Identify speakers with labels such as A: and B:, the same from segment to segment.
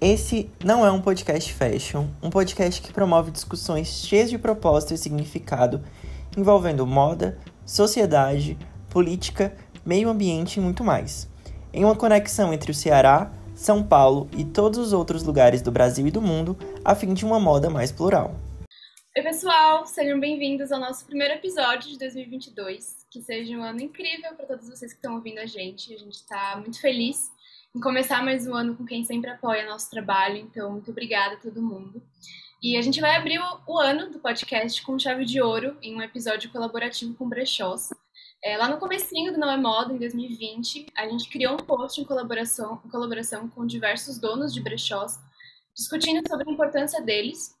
A: Esse não é um podcast fashion, um podcast que promove discussões cheias de propósito e significado envolvendo moda, sociedade, política, meio ambiente e muito mais. Em uma conexão entre o Ceará, São Paulo e todos os outros lugares do Brasil e do mundo, a fim de uma moda mais plural.
B: Oi, pessoal! Sejam bem-vindos ao nosso primeiro episódio de 2022. Que seja um ano incrível para todos vocês que estão ouvindo a gente. A gente está muito feliz em começar mais um ano com quem sempre apoia nosso trabalho, então muito obrigada a todo mundo. E a gente vai abrir o, ano do podcast com chave de ouro em um episódio colaborativo com brechós. É, lá no comecinho do Não é Moda, em 2020, a gente criou um post em colaboração, em colaboração com diversos donos de brechós, discutindo sobre a importância deles.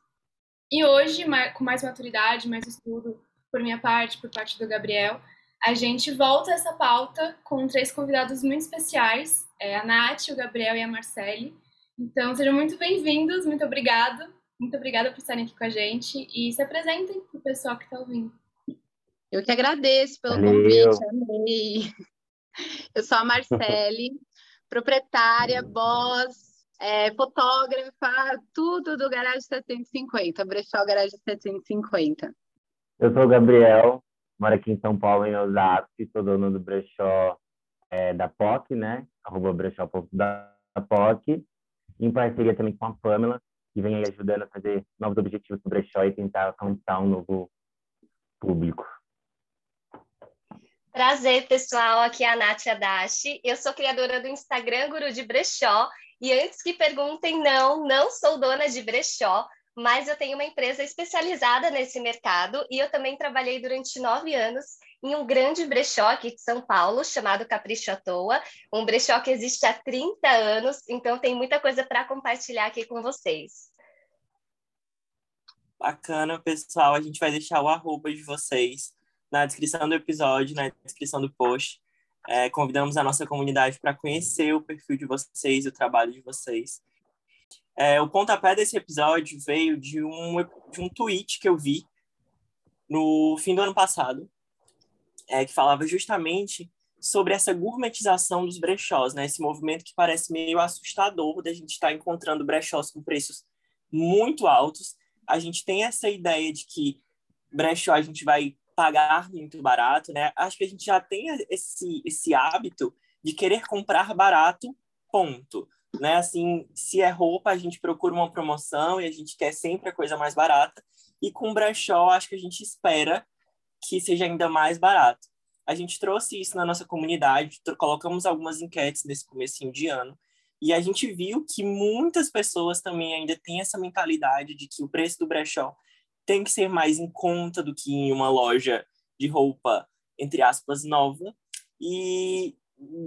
B: E hoje, com mais maturidade, mais estudo por minha parte, por parte do Gabriel, a gente volta essa pauta com três convidados muito especiais, é a Nath, o Gabriel e a Marcele. Então, sejam muito bem-vindos, muito obrigado. Muito obrigada por estarem aqui com a gente e se apresentem para o pessoal que está ouvindo.
C: Eu que agradeço pelo Valeu. convite, amei. Eu sou a Marcele, proprietária, boss, é, fotógrafa, tudo do Garagem 750, Brechó Garagem 750.
D: Eu sou o Gabriel, moro aqui em São Paulo, em Osasco, sou dono do brechó é, da POC, né? Arroba da POC, em parceria também com a Pamela, que vem aí ajudando a fazer novos objetivos do brechó e tentar alcançar um novo público.
E: Prazer, pessoal. Aqui é a Nath Adachi. Eu sou criadora do Instagram Guru de Brechó. E antes que perguntem, não, não sou dona de brechó mas eu tenho uma empresa especializada nesse mercado e eu também trabalhei durante nove anos em um grande brechó aqui de São Paulo, chamado Capricho à Toa, um brechó que existe há 30 anos, então tem muita coisa para compartilhar aqui com vocês.
A: Bacana, pessoal. A gente vai deixar o arroba de vocês na descrição do episódio, na descrição do post. É, convidamos a nossa comunidade para conhecer o perfil de vocês, o trabalho de vocês. É, o pontapé desse episódio veio de um, de um tweet que eu vi no fim do ano passado, é, que falava justamente sobre essa gourmetização dos brechós, né? Esse movimento que parece meio assustador da gente estar tá encontrando brechós com preços muito altos. A gente tem essa ideia de que brechó a gente vai pagar muito barato, né? Acho que a gente já tem esse, esse hábito de querer comprar barato, ponto né? Assim, se é roupa, a gente procura uma promoção e a gente quer sempre a coisa mais barata. E com brechó, acho que a gente espera que seja ainda mais barato. A gente trouxe isso na nossa comunidade, colocamos algumas enquetes nesse comecinho de ano, e a gente viu que muitas pessoas também ainda têm essa mentalidade de que o preço do brechó tem que ser mais em conta do que em uma loja de roupa, entre aspas, nova. E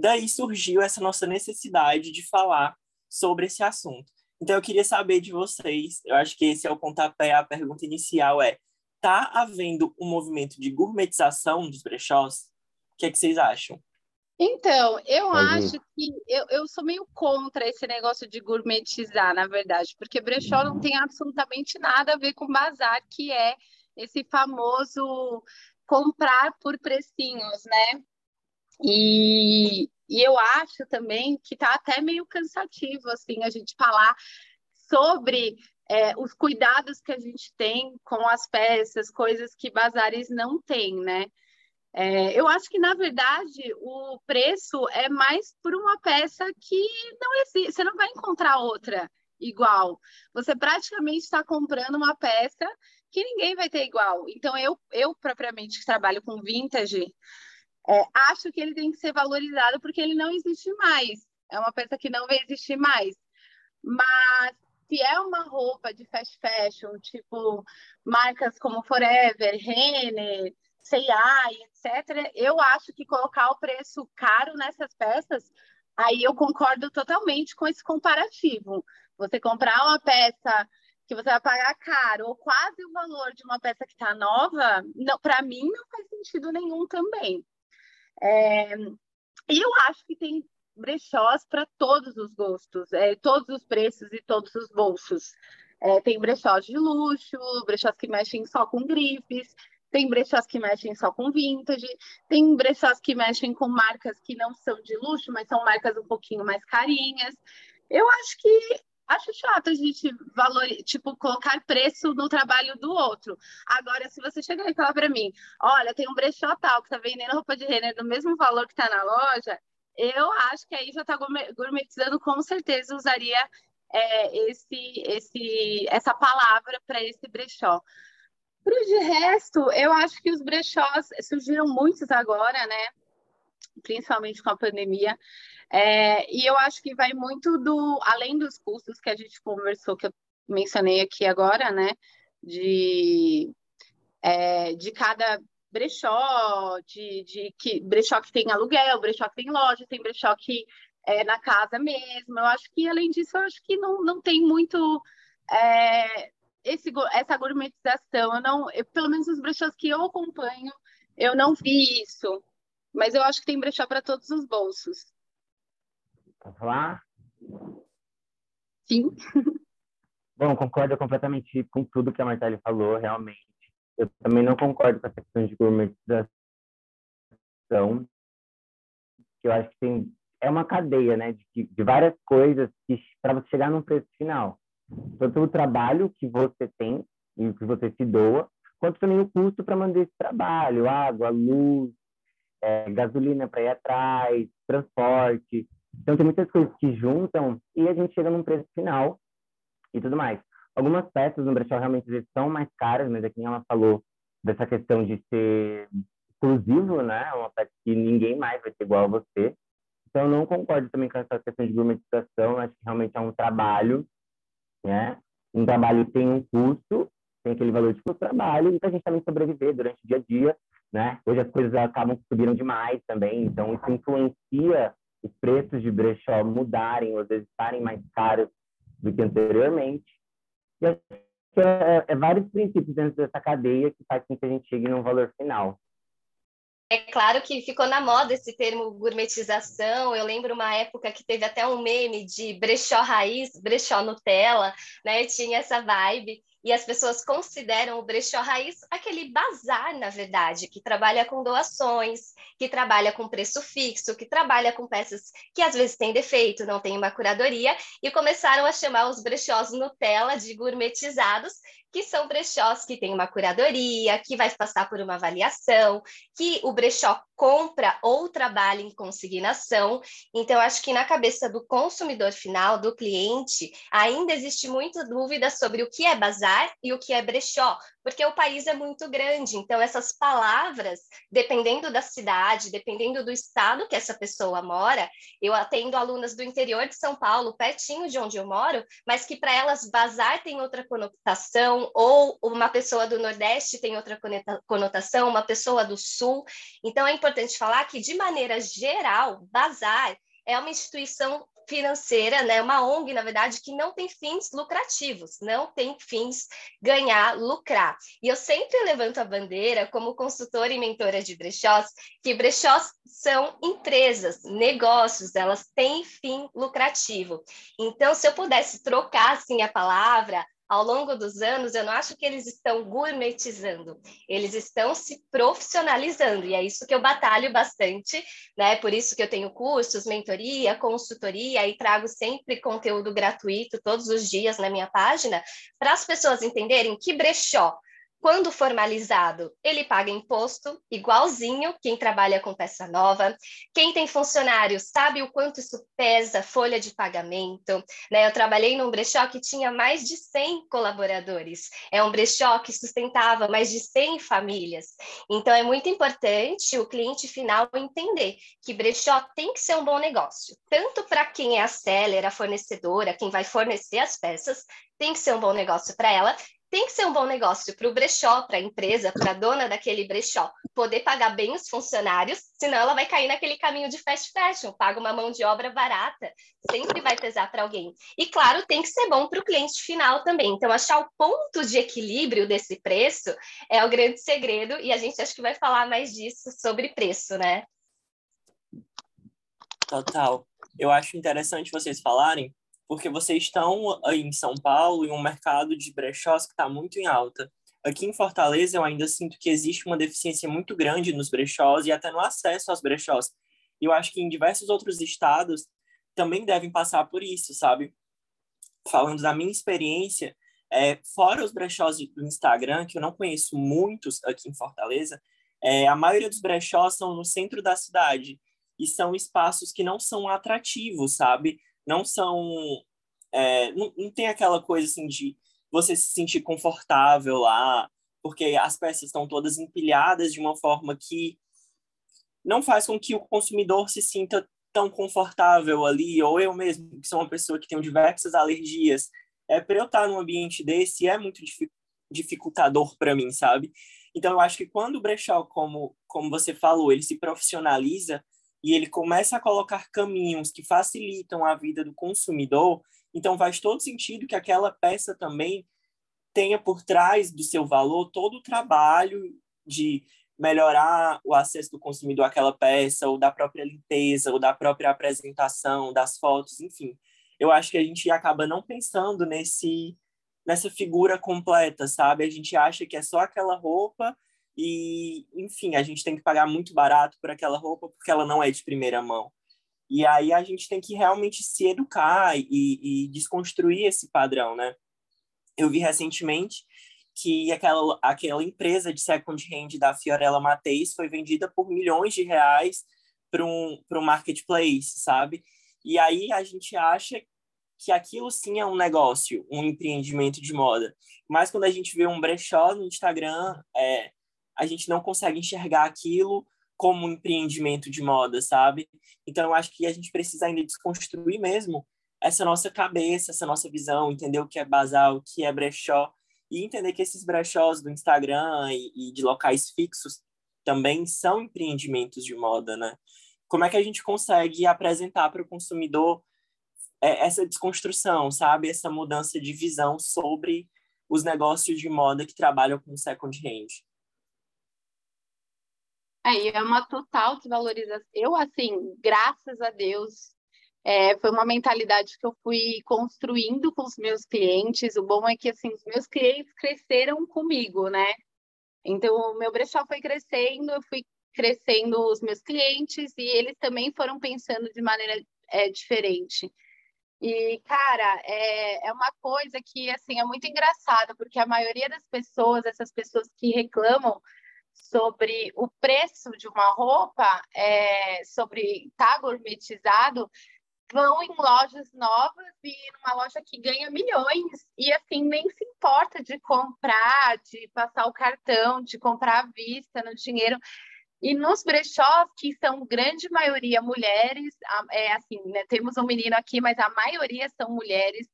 A: daí surgiu essa nossa necessidade de falar sobre esse assunto. Então, eu queria saber de vocês, eu acho que esse é o pontapé, a pergunta inicial é, tá havendo um movimento de gourmetização dos brechós? O que, é que vocês acham?
C: Então, eu acho que eu, eu sou meio contra esse negócio de gourmetizar, na verdade, porque brechó não tem absolutamente nada a ver com bazar, que é esse famoso comprar por precinhos, né? E, e eu acho também que está até meio cansativo assim a gente falar sobre é, os cuidados que a gente tem com as peças, coisas que bazares não têm, né? É, eu acho que, na verdade, o preço é mais por uma peça que não existe, você não vai encontrar outra igual. Você praticamente está comprando uma peça que ninguém vai ter igual. Então, eu, eu propriamente que trabalho com vintage, é, acho que ele tem que ser valorizado porque ele não existe mais. É uma peça que não vai existir mais. Mas se é uma roupa de fast fashion, tipo marcas como Forever, Renner, C&A, etc., eu acho que colocar o preço caro nessas peças, aí eu concordo totalmente com esse comparativo. Você comprar uma peça que você vai pagar caro ou quase o valor de uma peça que está nova, para mim não faz sentido nenhum também. É, e eu acho que tem brechós para todos os gostos, é, todos os preços e todos os bolsos. É, tem brechós de luxo, brechós que mexem só com grifes, tem brechós que mexem só com vintage, tem brechós que mexem com marcas que não são de luxo, mas são marcas um pouquinho mais carinhas. Eu acho que Acho chato a gente valor, tipo, colocar preço no trabalho do outro. Agora, se você chegar e falar para mim, olha, tem um brechó tal que tá vendendo roupa de renner do mesmo valor que tá na loja, eu acho que aí já tá gourmetizando, com certeza usaria é, esse, esse, essa palavra para esse brechó. Para de resto, eu acho que os brechós surgiram muitos agora, né? Principalmente com a pandemia. É, e eu acho que vai muito do, além dos custos que a gente conversou, que eu mencionei aqui agora, né? De, é, de cada brechó, de, de que brechó que tem aluguel, brechó que tem loja, tem brechó que é na casa mesmo. Eu acho que, além disso, eu acho que não, não tem muito é, esse, essa gourmetização. Eu não, eu, pelo menos os brechós que eu acompanho, eu não vi isso. Mas eu acho que tem brechó para todos os bolsos.
D: Posso falar?
C: Sim.
D: Bom, concordo completamente com tudo que a Martelle falou, realmente. Eu também não concordo com essa questão de gourmetização, que eu acho que tem é uma cadeia, né, de, de várias coisas para você chegar num preço final. Tanto o trabalho que você tem e o que você se doa, quanto também o custo para manter esse trabalho, água, luz, é, gasolina para ir atrás, transporte. Então, tem muitas coisas que juntam e a gente chega num preço final e tudo mais. Algumas peças no brechó realmente são mais caras, mas aqui ela falou dessa questão de ser exclusivo, né? Uma peça que ninguém mais vai ser igual a você. Então, eu não concordo também com essa questão de gourmetização. Acho que realmente é um trabalho, né? Um trabalho tem um custo, tem aquele valor de trabalho, e para a gente também sobreviver durante o dia a dia, né? Hoje as coisas acabam subiram demais também, então isso influencia os preços de brechó mudarem, ou às vezes estarem mais caros do que anteriormente. E acho que é, é vários princípios dentro dessa cadeia que faz com que a gente chegue num valor final.
E: É claro que ficou na moda esse termo gourmetização. Eu lembro uma época que teve até um meme de brechó raiz, brechó Nutella, né? Tinha essa vibe. E as pessoas consideram o brechó raiz aquele bazar, na verdade, que trabalha com doações, que trabalha com preço fixo, que trabalha com peças que às vezes têm defeito, não tem uma curadoria, e começaram a chamar os brechós Nutella de gourmetizados, que são brechós que têm uma curadoria, que vai passar por uma avaliação, que o brechó compra ou trabalha em consignação. Então, acho que na cabeça do consumidor final, do cliente, ainda existe muita dúvida sobre o que é bazar e o que é brechó, porque o país é muito grande. Então, essas palavras, dependendo da cidade, dependendo do estado que essa pessoa mora, eu atendo alunas do interior de São Paulo, pertinho de onde eu moro, mas que para elas bazar tem outra conotação, ou uma pessoa do Nordeste tem outra conotação, uma pessoa do Sul. Então, é importante falar que, de maneira geral, Bazar é uma instituição financeira, né, uma ONG, na verdade, que não tem fins lucrativos, não tem fins ganhar, lucrar. E eu sempre levanto a bandeira, como consultora e mentora de brechós, que brechós são empresas, negócios, elas têm fim lucrativo. Então, se eu pudesse trocar, assim, a palavra, ao longo dos anos, eu não acho que eles estão gourmetizando, eles estão se profissionalizando, e é isso que eu batalho bastante, né? Por isso que eu tenho cursos, mentoria, consultoria, e trago sempre conteúdo gratuito todos os dias na minha página, para as pessoas entenderem que brechó quando formalizado, ele paga imposto igualzinho quem trabalha com peça nova. Quem tem funcionário sabe o quanto isso pesa folha de pagamento. Né? Eu trabalhei num brechó que tinha mais de 100 colaboradores. É um brechó que sustentava mais de 100 famílias. Então, é muito importante o cliente final entender que brechó tem que ser um bom negócio, tanto para quem é a seller, a fornecedora, quem vai fornecer as peças, tem que ser um bom negócio para ela, tem que ser um bom negócio para o brechó, para a empresa, para a dona daquele brechó, poder pagar bem os funcionários, senão ela vai cair naquele caminho de fast fashion, paga uma mão de obra barata, sempre vai pesar para alguém. E claro, tem que ser bom para o cliente final também. Então, achar o ponto de equilíbrio desse preço é o grande segredo, e a gente acho que vai falar mais disso sobre preço, né?
A: Total. Eu acho interessante vocês falarem porque vocês estão em São Paulo, em um mercado de brechós que está muito em alta. Aqui em Fortaleza, eu ainda sinto que existe uma deficiência muito grande nos brechós e até no acesso aos brechós. E eu acho que em diversos outros estados também devem passar por isso, sabe? falando da minha experiência, é, fora os brechós do Instagram, que eu não conheço muitos aqui em Fortaleza, é, a maioria dos brechós são no centro da cidade e são espaços que não são atrativos, sabe? Não são. É, não, não tem aquela coisa assim de você se sentir confortável lá, porque as peças estão todas empilhadas de uma forma que não faz com que o consumidor se sinta tão confortável ali, ou eu mesmo, que sou uma pessoa que tem diversas alergias, é para eu estar num ambiente desse é muito dificultador para mim, sabe? Então eu acho que quando o brechó, como como você falou, ele se profissionaliza e ele começa a colocar caminhos que facilitam a vida do consumidor, então faz todo sentido que aquela peça também tenha por trás do seu valor todo o trabalho de melhorar o acesso do consumidor àquela peça, ou da própria limpeza, ou da própria apresentação, das fotos, enfim. Eu acho que a gente acaba não pensando nesse nessa figura completa, sabe? A gente acha que é só aquela roupa e, enfim, a gente tem que pagar muito barato por aquela roupa porque ela não é de primeira mão. E aí a gente tem que realmente se educar e, e desconstruir esse padrão, né? Eu vi recentemente que aquela, aquela empresa de second hand da Fiorella Mateis foi vendida por milhões de reais para um, um marketplace, sabe? E aí a gente acha que aquilo sim é um negócio, um empreendimento de moda. Mas quando a gente vê um brechó no Instagram, é, a gente não consegue enxergar aquilo como um empreendimento de moda, sabe? Então eu acho que a gente precisa ainda desconstruir mesmo essa nossa cabeça, essa nossa visão, entender o que é basal, o que é brechó, e entender que esses brechós do Instagram e, e de locais fixos também são empreendimentos de moda, né? Como é que a gente consegue apresentar para o consumidor é, essa desconstrução, sabe? Essa mudança de visão sobre os negócios de moda que trabalham com second hand.
C: Aí é, é uma total desvalorização. Eu, assim, graças a Deus, é, foi uma mentalidade que eu fui construindo com os meus clientes. O bom é que, assim, os meus clientes cresceram comigo, né? Então, o meu brechó foi crescendo, eu fui crescendo os meus clientes e eles também foram pensando de maneira é, diferente. E, cara, é, é uma coisa que, assim, é muito engraçada, porque a maioria das pessoas, essas pessoas que reclamam sobre o preço de uma roupa, é, sobre tá gourmetizado, vão em lojas novas e numa loja que ganha milhões e assim nem se importa de comprar, de passar o cartão, de comprar à vista no dinheiro. E nos brechós, que são grande maioria mulheres, é assim, né, temos um menino aqui, mas a maioria são mulheres,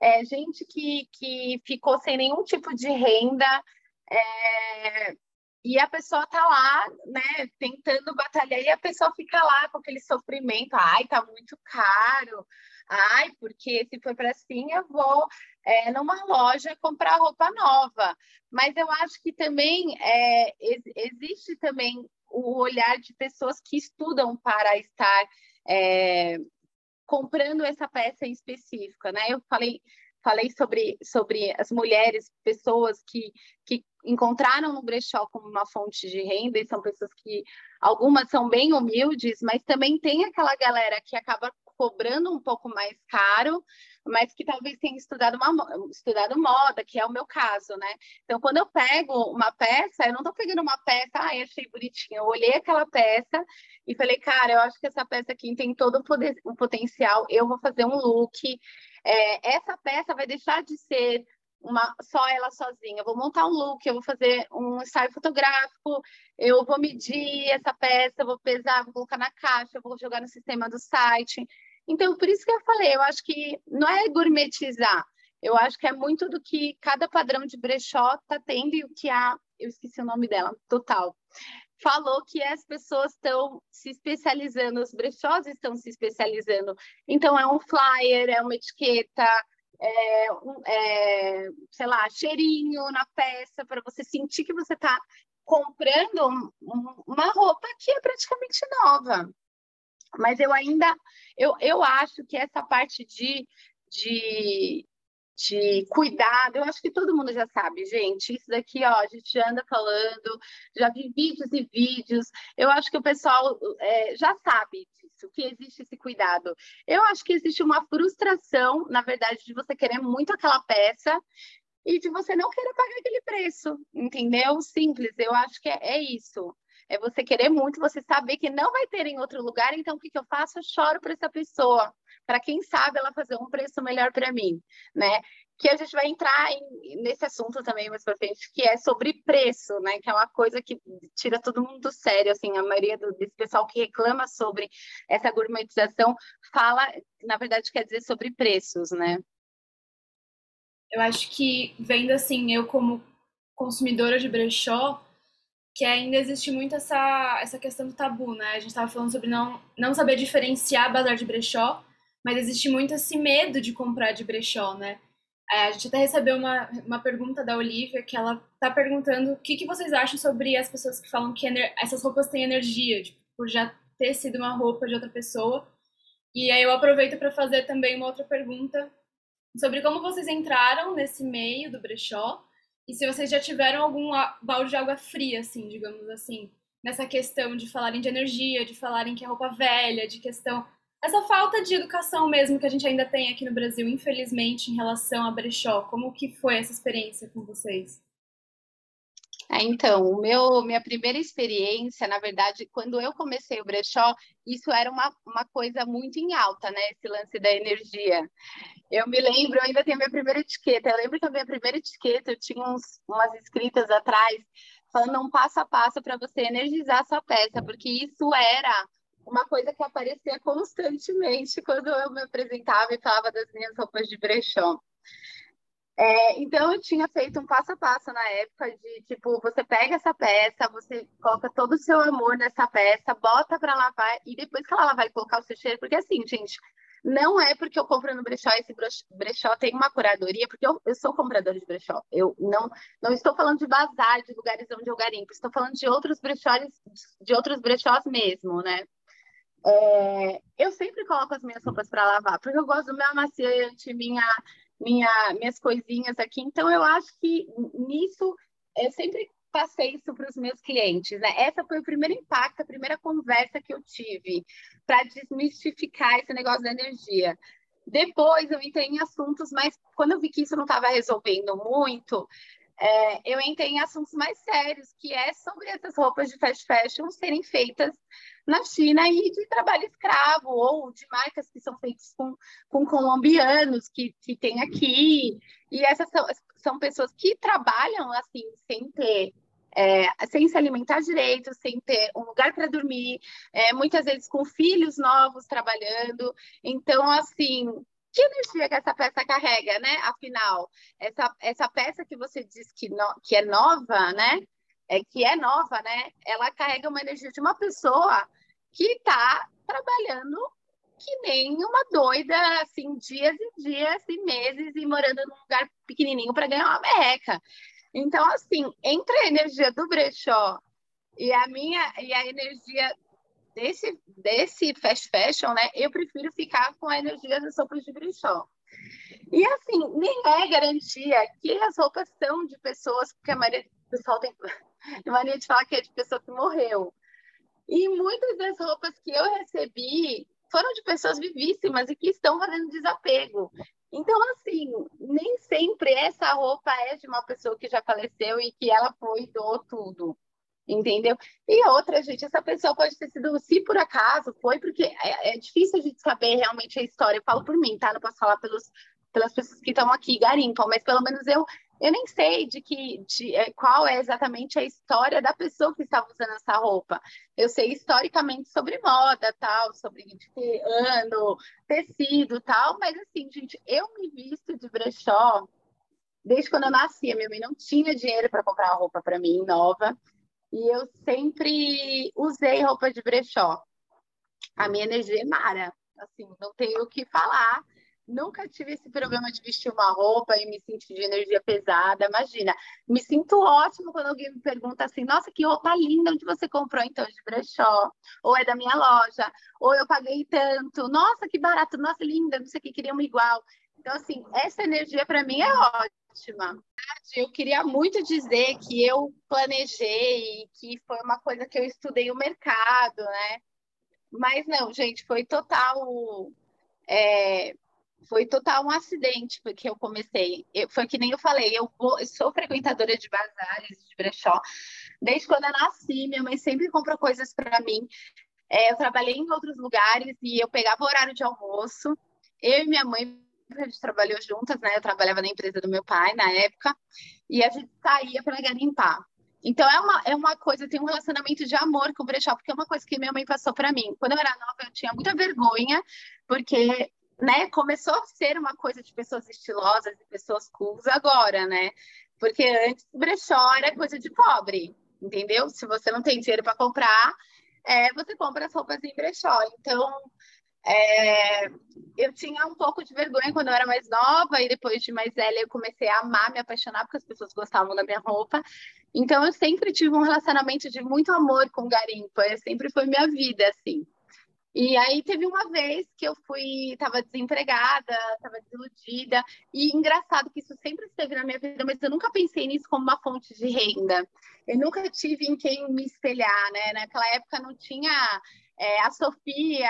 C: é, gente que, que ficou sem nenhum tipo de renda, é, e a pessoa tá lá, né, tentando batalhar, e a pessoa fica lá com aquele sofrimento, ai, tá muito caro, ai, porque se for para assim, eu vou é, numa loja comprar roupa nova. Mas eu acho que também é, existe também o olhar de pessoas que estudam para estar é, comprando essa peça em específica, né? Eu falei falei sobre, sobre as mulheres, pessoas que, que encontraram no brechó como uma fonte de renda, e são pessoas que algumas são bem humildes, mas também tem aquela galera que acaba cobrando um pouco mais caro, mas que talvez tenha estudado, uma, estudado moda, que é o meu caso, né? Então, quando eu pego uma peça, eu não estou pegando uma peça, ah, achei bonitinha. Eu olhei aquela peça e falei, cara, eu acho que essa peça aqui tem todo o potencial, eu vou fazer um look. É, essa peça vai deixar de ser uma, só ela sozinha. Eu vou montar um look, eu vou fazer um ensaio fotográfico, eu vou medir essa peça, vou pesar, vou colocar na caixa, vou jogar no sistema do site. Então, por isso que eu falei, eu acho que não é gourmetizar, eu acho que é muito do que cada padrão de brechó está tendo e o que a, eu esqueci o nome dela, total, falou que as pessoas estão se especializando, os brechós estão se especializando. Então, é um flyer, é uma etiqueta, é, é, sei lá, cheirinho na peça, para você sentir que você está comprando uma roupa que é praticamente nova. Mas eu ainda, eu, eu acho que essa parte de, de de cuidado. Eu acho que todo mundo já sabe, gente. Isso daqui, ó, a gente anda falando, já vi vídeos e vídeos. Eu acho que o pessoal é, já sabe disso, que existe esse cuidado. Eu acho que existe uma frustração, na verdade, de você querer muito aquela peça e de você não querer pagar aquele preço, entendeu? Simples. Eu acho que é, é isso. É você querer muito, você saber que não vai ter em outro lugar, então o que, que eu faço? Eu choro para essa pessoa, para quem sabe ela fazer um preço melhor para mim, né? Que a gente vai entrar em, nesse assunto também mais para frente, que é sobre preço, né? Que é uma coisa que tira todo mundo do sério, assim, a maioria do, desse pessoal que reclama sobre essa gourmetização fala, na verdade, quer dizer sobre preços, né?
B: Eu acho que vendo assim, eu como consumidora de brechó, que ainda existe muito essa, essa questão do tabu, né? A gente estava falando sobre não, não saber diferenciar bazar de brechó, mas existe muito esse medo de comprar de brechó, né? É, a gente até recebeu uma, uma pergunta da Olivia, que ela tá perguntando o que, que vocês acham sobre as pessoas que falam que essas roupas têm energia, tipo, por já ter sido uma roupa de outra pessoa. E aí eu aproveito para fazer também uma outra pergunta sobre como vocês entraram nesse meio do brechó e se vocês já tiveram algum balde de água fria, assim, digamos assim, nessa questão de falarem de energia, de falarem que é roupa velha, de questão. Essa falta de educação mesmo que a gente ainda tem aqui no Brasil, infelizmente, em relação a brechó. Como que foi essa experiência com vocês?
C: É, então, o meu, minha primeira experiência, na verdade, quando eu comecei o brechó, isso era uma, uma coisa muito em alta, né? Esse lance da energia. Eu me lembro, eu ainda tenho a minha primeira etiqueta. Eu lembro que a minha primeira etiqueta, eu tinha uns, umas escritas atrás, falando um passo a passo para você energizar a sua peça, porque isso era uma coisa que aparecia constantemente quando eu me apresentava e falava das minhas roupas de brechó. É, então eu tinha feito um passo a passo na época de tipo, você pega essa peça, você coloca todo o seu amor nessa peça, bota para lavar e depois que ela vai colocar o seu cheiro, porque assim, gente, não é porque eu compro no brechó, esse brechó tem uma curadoria, porque eu, eu sou compradora de brechó. Eu não, não estou falando de bazar, de lugares onde eu garimpo, estou falando de outros brechós, de outros brechós mesmo, né? É, eu sempre coloco as minhas roupas para lavar, porque eu gosto do meu amaciante, minha minha, minhas coisinhas aqui. Então, eu acho que nisso eu sempre passei isso para os meus clientes. Né? Essa foi o primeiro impacto, a primeira conversa que eu tive para desmistificar esse negócio da energia. Depois eu entrei em assuntos, mas quando eu vi que isso não estava resolvendo muito, é, eu entrei em assuntos mais sérios, que é sobre essas roupas de fast fashion serem feitas na China e de trabalho escravo, ou de marcas que são feitas com, com colombianos que, que tem aqui. E essas são, são pessoas que trabalham assim, sem ter é, sem se alimentar direito, sem ter um lugar para dormir, é, muitas vezes com filhos novos trabalhando. Então, assim, que energia que essa peça carrega, né? Afinal, essa, essa peça que você diz que, no, que é nova, né? É, que é nova, né? Ela carrega uma energia de uma pessoa que está trabalhando que nem uma doida, assim, dias e dias e meses e morando num lugar pequenininho para ganhar uma merreca. Então, assim, entre a energia do brechó e a minha e a energia desse, desse fast fashion, né, eu prefiro ficar com a energia das roupas de brechó. E assim, nem é garantia que as roupas são de pessoas, porque a maioria do pessoal tem mania de falar que é de pessoa que morreu. E muitas das roupas que eu recebi foram de pessoas vivíssimas e que estão fazendo desapego. Então, assim, nem sempre essa roupa é de uma pessoa que já faleceu e que ela foi e doou tudo entendeu? E outra, gente, essa pessoa pode ter sido, se por acaso foi, porque é, é, difícil a gente saber realmente a história. Eu falo por mim, tá? Não posso falar pelos, pelas pessoas que estão aqui, garimpam, mas pelo menos eu, eu nem sei de que, de, é, qual é exatamente a história da pessoa que estava usando essa roupa. Eu sei historicamente sobre moda, tal, sobre ano, tecido, tal, mas assim, gente, eu me visto de brechó desde quando eu nasci. Minha mãe não tinha dinheiro para comprar uma roupa para mim nova. E eu sempre usei roupa de brechó. A minha energia é mara, assim, não tenho o que falar. Nunca tive esse problema de vestir uma roupa e me sentir de energia pesada. Imagina, me sinto ótimo quando alguém me pergunta assim: Nossa, que roupa linda, onde você comprou então de brechó? Ou é da minha loja? Ou eu paguei tanto? Nossa, que barato, nossa, linda, não sei o que, queria uma igual. Então, assim, essa energia para mim é ótima. Eu queria muito dizer que eu planejei, que foi uma coisa que eu estudei o mercado, né? Mas não, gente, foi total. É, foi total um acidente porque eu comecei. Eu, foi que nem eu falei, eu, vou, eu sou frequentadora de bazares, de brechó. Desde quando eu nasci, minha mãe sempre comprou coisas para mim. É, eu trabalhei em outros lugares e eu pegava horário de almoço. Eu e minha mãe, a gente trabalhou juntas, né? Eu trabalhava na empresa do meu pai na época. E a gente saía para garimpar. Então é uma, é uma coisa, tem um relacionamento de amor com o brechó, porque é uma coisa que minha mãe passou para mim. Quando eu era nova, eu tinha muita vergonha, porque né, começou a ser uma coisa de pessoas estilosas e pessoas cools agora, né? Porque antes brechó era coisa de pobre, entendeu? Se você não tem dinheiro para comprar, é, você compra as roupas em brechó. Então, é, eu tinha um pouco de vergonha quando eu era mais nova e depois de mais velha eu comecei a amar, me apaixonar porque as pessoas gostavam da minha roupa. Então eu sempre tive um relacionamento de muito amor com garimpo, sempre foi minha vida assim. E aí teve uma vez que eu fui, estava desempregada, estava desiludida, e engraçado que isso sempre esteve na minha vida, mas eu nunca pensei nisso como uma fonte de renda. Eu nunca tive em quem me espelhar, né? Naquela época não tinha é, a Sofia,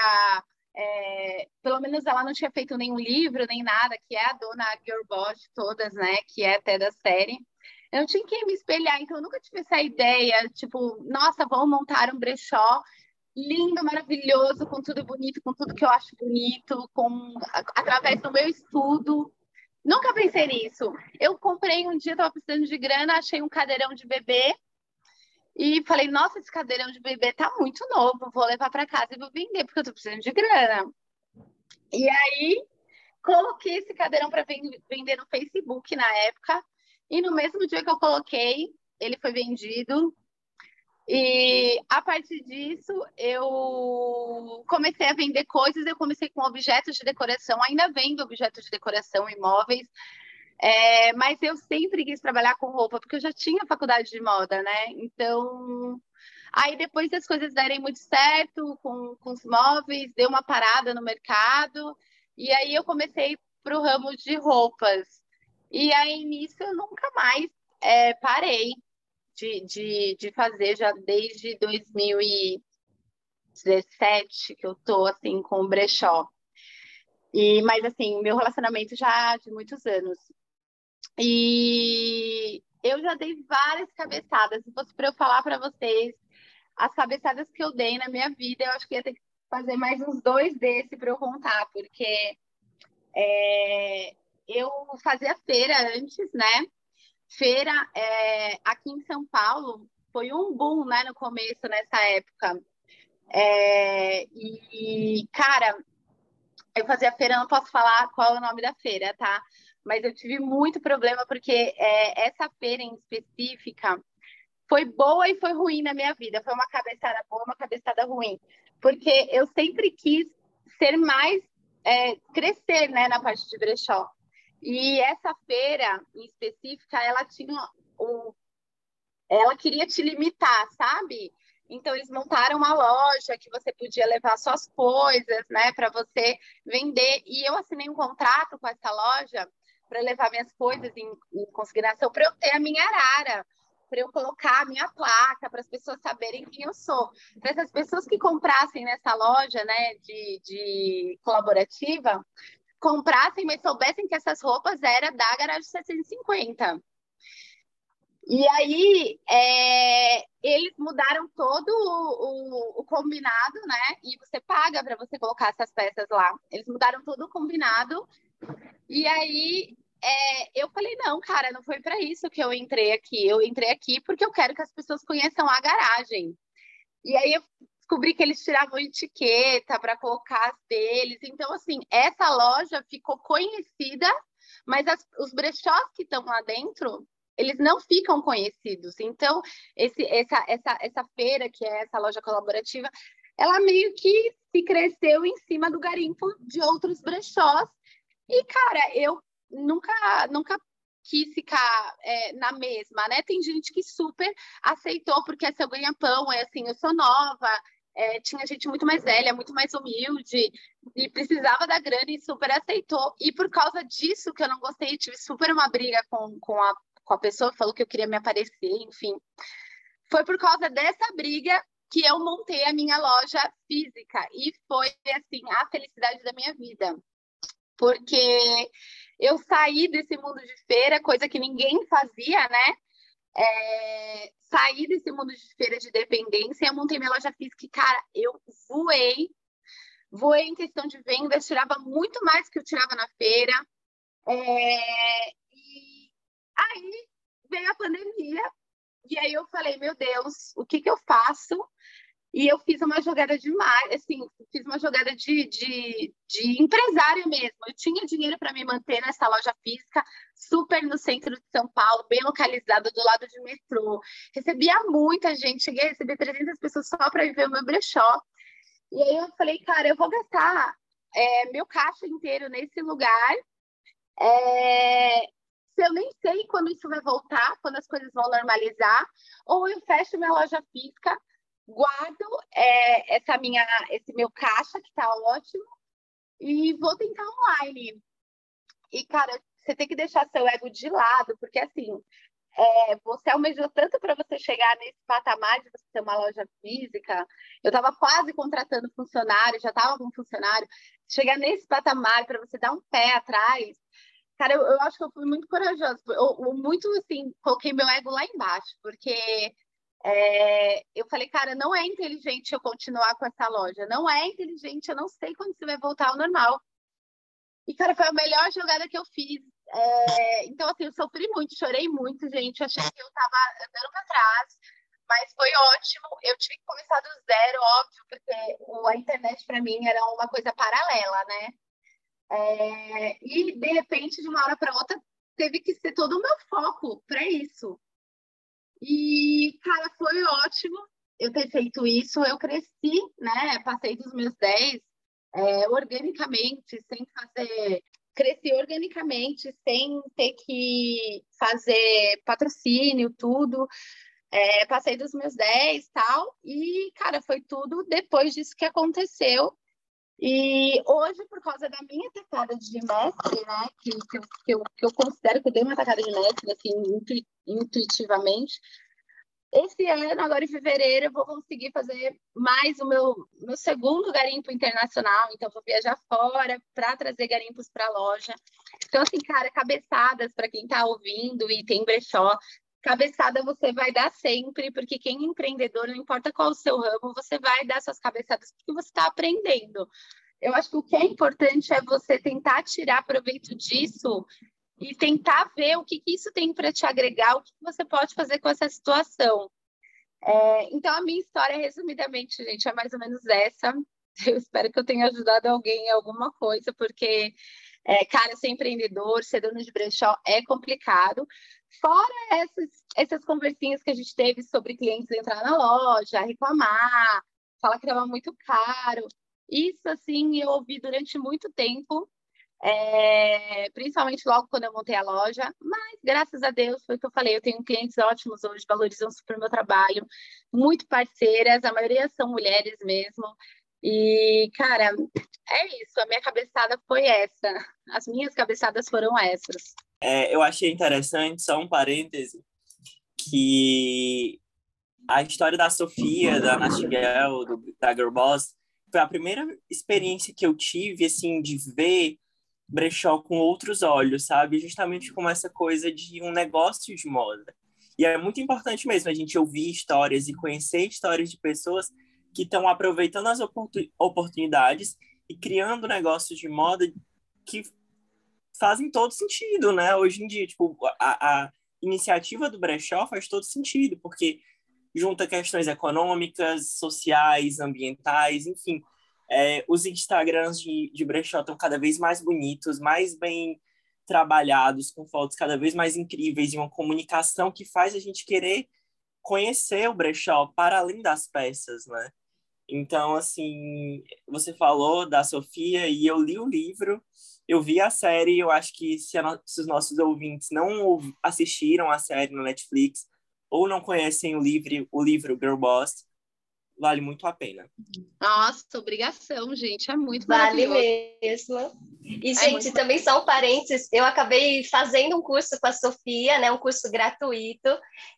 C: é, pelo menos ela não tinha feito nenhum livro, nem nada, que é a dona Girl Boss todas, né? Que é até da série. Eu não tinha quem me espelhar, então eu nunca tive essa ideia, tipo, nossa, vamos montar um brechó lindo, maravilhoso, com tudo bonito, com tudo que eu acho bonito, com através do meu estudo. Nunca pensei nisso. Eu comprei um dia, estava precisando de grana, achei um cadeirão de bebê e falei: Nossa, esse cadeirão de bebê tá muito novo, vou levar para casa e vou vender porque eu tô precisando de grana. E aí coloquei esse cadeirão para vender no Facebook na época e no mesmo dia que eu coloquei, ele foi vendido e a partir disso, eu comecei a vender coisas. Eu comecei com objetos de decoração, ainda vendo objetos de decoração, imóveis, é, mas eu sempre quis trabalhar com roupa, porque eu já tinha faculdade de moda, né? Então, aí depois das coisas derem muito certo com, com os móveis, deu uma parada no mercado, e aí eu comecei para o ramo de roupas. E aí nisso eu nunca mais é, parei de, de, de fazer já desde 2017 que eu tô assim com o brechó. E, mas assim, meu relacionamento já de muitos anos. E eu já dei várias cabeçadas. Se fosse para eu falar para vocês as cabeçadas que eu dei na minha vida, eu acho que ia ter que fazer mais uns dois desse para eu contar, porque é, eu fazia feira antes, né? feira é, aqui em São Paulo foi um boom, né, no começo, nessa época. É, e, cara, eu fazia feira, não posso falar qual é o nome da feira, tá? Mas eu tive muito problema porque é, essa feira em específica foi boa e foi ruim na minha vida. Foi uma cabeçada boa, uma cabeçada ruim. Porque eu sempre quis ser mais, é, crescer, né, na parte de brechó. E essa feira em específica, ela tinha o ela queria te limitar, sabe? Então eles montaram uma loja que você podia levar suas coisas, né, para você vender. E eu assinei um contrato com essa loja para levar minhas coisas em, em consignação para eu ter a minha arara, para eu colocar a minha placa, para as pessoas saberem quem eu sou. Para essas pessoas que comprassem nessa loja, né, de, de colaborativa, comprassem, mas soubessem que essas roupas eram da Garagem 750. E aí, é, eles mudaram todo o, o, o, combinado, né? E você paga para você colocar essas peças lá. Eles mudaram todo o combinado. E aí, é, eu falei: não, cara, não foi para isso que eu entrei aqui. Eu entrei aqui porque eu quero que as pessoas conheçam a garagem. E aí, eu descobri que eles tiravam etiqueta para colocar as deles. Então, assim, essa loja ficou conhecida, mas as, os brechós que estão lá dentro, eles não ficam conhecidos. Então, esse, essa, essa, essa feira, que é essa loja colaborativa, ela meio que se cresceu em cima do garimpo de outros brechós. E, cara, eu nunca, nunca quis ficar é, na mesma, né? Tem gente que super aceitou, porque é seu ganha-pão, é assim, eu sou nova, é, tinha gente muito mais velha, muito mais humilde, e precisava da grana e super aceitou. E por causa disso que eu não gostei, tive super uma briga com, com, a, com a pessoa falou que eu queria me aparecer, enfim. Foi por causa dessa briga que eu montei a minha loja física e foi assim a felicidade da minha vida. Porque eu saí desse mundo de feira, coisa que ninguém fazia, né? É, saí desse mundo de feira de dependência, eu montei minha loja física e, cara, eu voei, voei em questão de vendas, tirava muito mais que eu tirava na feira. É, e aí veio a pandemia, e aí eu falei, meu Deus, o que que eu faço? E eu fiz uma jogada de assim, fiz uma jogada de, de, de empresária mesmo. Eu tinha dinheiro para me manter nessa loja física, super no centro de São Paulo, bem localizada, do lado de metrô. Recebia muita gente, cheguei a receber 300 pessoas só para ver o meu brechó. E aí eu falei, cara, eu vou gastar é, meu caixa inteiro nesse lugar. É, se eu nem sei quando isso vai voltar, quando as coisas vão normalizar, ou eu fecho minha loja física, guardo é, essa minha, esse meu caixa, que está ótimo, e vou tentar online. E, cara, você tem que deixar seu ego de lado, porque assim, é, você almejou tanto para você chegar nesse patamar de você ter uma loja física. Eu estava quase contratando funcionário, já estava com funcionário. Chegar nesse patamar para você dar um pé atrás, Cara, eu, eu, acho que eu fui muito corajosa. Eu, eu, muito, assim, coloquei meu ego lá embaixo, porque é, eu falei, cara, não é inteligente eu continuar com essa loja. Não é inteligente, eu não sei quando você vai voltar ao normal. E, cara, foi a melhor jogada que eu fiz. É, então, assim, eu sofri muito, chorei muito, gente. Achei que eu tava andando para trás, mas foi ótimo. Eu tive que começar do zero, óbvio, porque a internet para mim era uma coisa paralela, né? É, e, de repente, de uma hora para outra, teve que ser todo o meu foco para isso. E, cara, foi ótimo eu ter feito isso. Eu cresci, né? Passei dos meus 10 é, organicamente, sem fazer. Cresci organicamente, sem ter que fazer patrocínio, tudo. É, passei dos meus 10 tal, e, cara, foi tudo depois disso que aconteceu. E hoje, por causa da minha tacada de mestre, né, que, que, que, eu, que eu considero que eu dei uma tacada de mestre, assim, intuitivamente, esse ano, agora em fevereiro, eu vou conseguir fazer mais o meu, meu segundo garimpo internacional. Então, vou viajar fora para trazer garimpos para a loja. Então, assim, cara, cabeçadas para quem está ouvindo e tem brechó, cabeçada você vai dar sempre, porque quem é empreendedor, não importa qual o seu ramo, você vai dar suas cabeçadas porque você está aprendendo. Eu acho que o que é importante é você tentar tirar proveito disso e tentar ver o que, que isso tem para te agregar, o que, que, você pode fazer com essa situação. É, então, a minha história, resumidamente, gente, é mais ou menos essa. Eu espero que eu tenha ajudado alguém em alguma coisa, porque, é, cara, ser empreendedor, ser dono de brechó é complicado. Fora essas, essas conversinhas que a gente teve sobre clientes entrar na loja, reclamar, falar que estava muito caro. Isso, assim, eu ouvi durante muito tempo, é, principalmente logo quando eu montei a loja. Mas, graças a Deus, foi o que eu falei, eu tenho clientes ótimos hoje, valorizam super meu trabalho, muito parceiras, a maioria são mulheres mesmo. E, cara, é isso, a minha cabeçada foi essa. As minhas cabeçadas foram essas.
A: É, eu achei interessante, só um parêntese, que a história da Sofia, da Nightingale, do, da Girl Boss, foi a primeira experiência que eu tive, assim, de ver brechó com outros olhos, sabe? Justamente como essa coisa de um negócio de moda. E é muito importante mesmo a gente ouvir histórias e conhecer histórias de pessoas que estão aproveitando as oportunidades e criando negócios de moda que fazem todo sentido, né? Hoje em dia, tipo, a, a iniciativa do brechó faz todo sentido, porque junta questões econômicas, sociais, ambientais, enfim. É, os Instagrams de, de brechó estão cada vez mais bonitos, mais bem trabalhados, com fotos cada vez mais incríveis e uma comunicação que faz a gente querer conhecer o brechó para além das peças, né? Então, assim, você falou da Sofia e eu li o livro, eu vi a série, eu acho que se, a, se os nossos ouvintes não assistiram a série no Netflix ou não conhecem o livro, o livro Girl Boss, vale muito a pena.
C: Nossa, obrigação, gente, é muito
E: Vale mesmo. E, é gente, também só um parênteses, eu acabei fazendo um curso com a Sofia, né, um curso gratuito.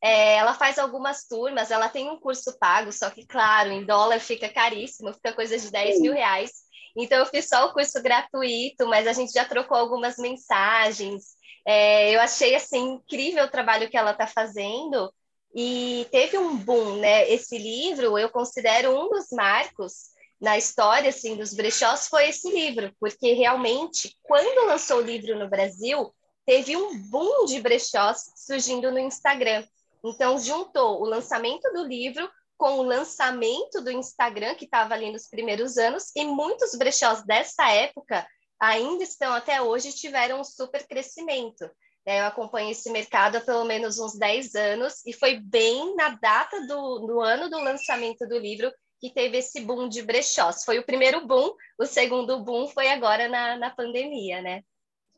E: É, ela faz algumas turmas, ela tem um curso pago, só que, claro, em dólar fica caríssimo, fica coisa de 10 mil reais. Então, eu fiz só o curso gratuito, mas a gente já trocou algumas mensagens. É, eu achei, assim, incrível o trabalho que ela está fazendo. E teve um boom, né? Esse livro eu considero um dos marcos na história assim dos brechós foi esse livro, porque realmente quando lançou o livro no Brasil, teve um boom de brechós surgindo no Instagram. Então juntou o lançamento do livro com o lançamento do Instagram que estava ali nos primeiros anos e muitos brechós dessa época ainda estão até hoje tiveram um super crescimento. É, eu acompanho esse mercado há pelo menos uns 10 anos e foi bem na data do no ano do lançamento do livro que teve esse boom de brechós. Foi o primeiro boom, o segundo boom foi agora na, na pandemia, né?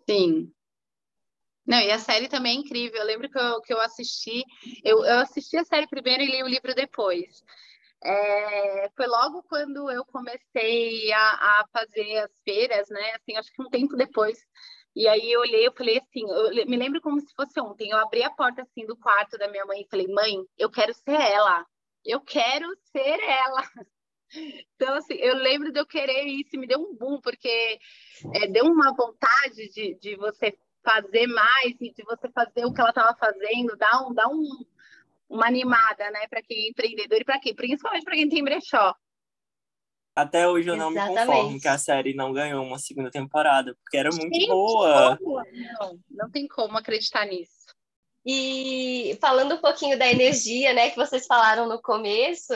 C: Sim. Não, e a série também é incrível. Eu lembro que eu, que eu assisti, eu, eu assisti a série primeiro e li o livro depois. É, foi logo quando eu comecei a, a, fazer as feiras, né? Assim, acho que um tempo depois e aí eu olhei, eu falei assim, eu me lembro como se fosse ontem. Eu abri a porta assim do quarto da minha mãe e falei: "Mãe, eu quero ser ela. Eu quero ser ela". Então, assim, eu lembro de eu querer isso, me deu um boom, porque é, deu uma vontade de, de você fazer mais e de você fazer o que ela estava fazendo, dá, um, dá um, uma animada, né, para quem é empreendedor e para quem, principalmente para quem tem brechó.
A: Até hoje eu não Exatamente. me conformo que a série não ganhou uma segunda temporada, porque era muito Gente, boa.
C: Não, não tem como acreditar nisso.
E: E falando um pouquinho da energia, né, que vocês falaram no começo,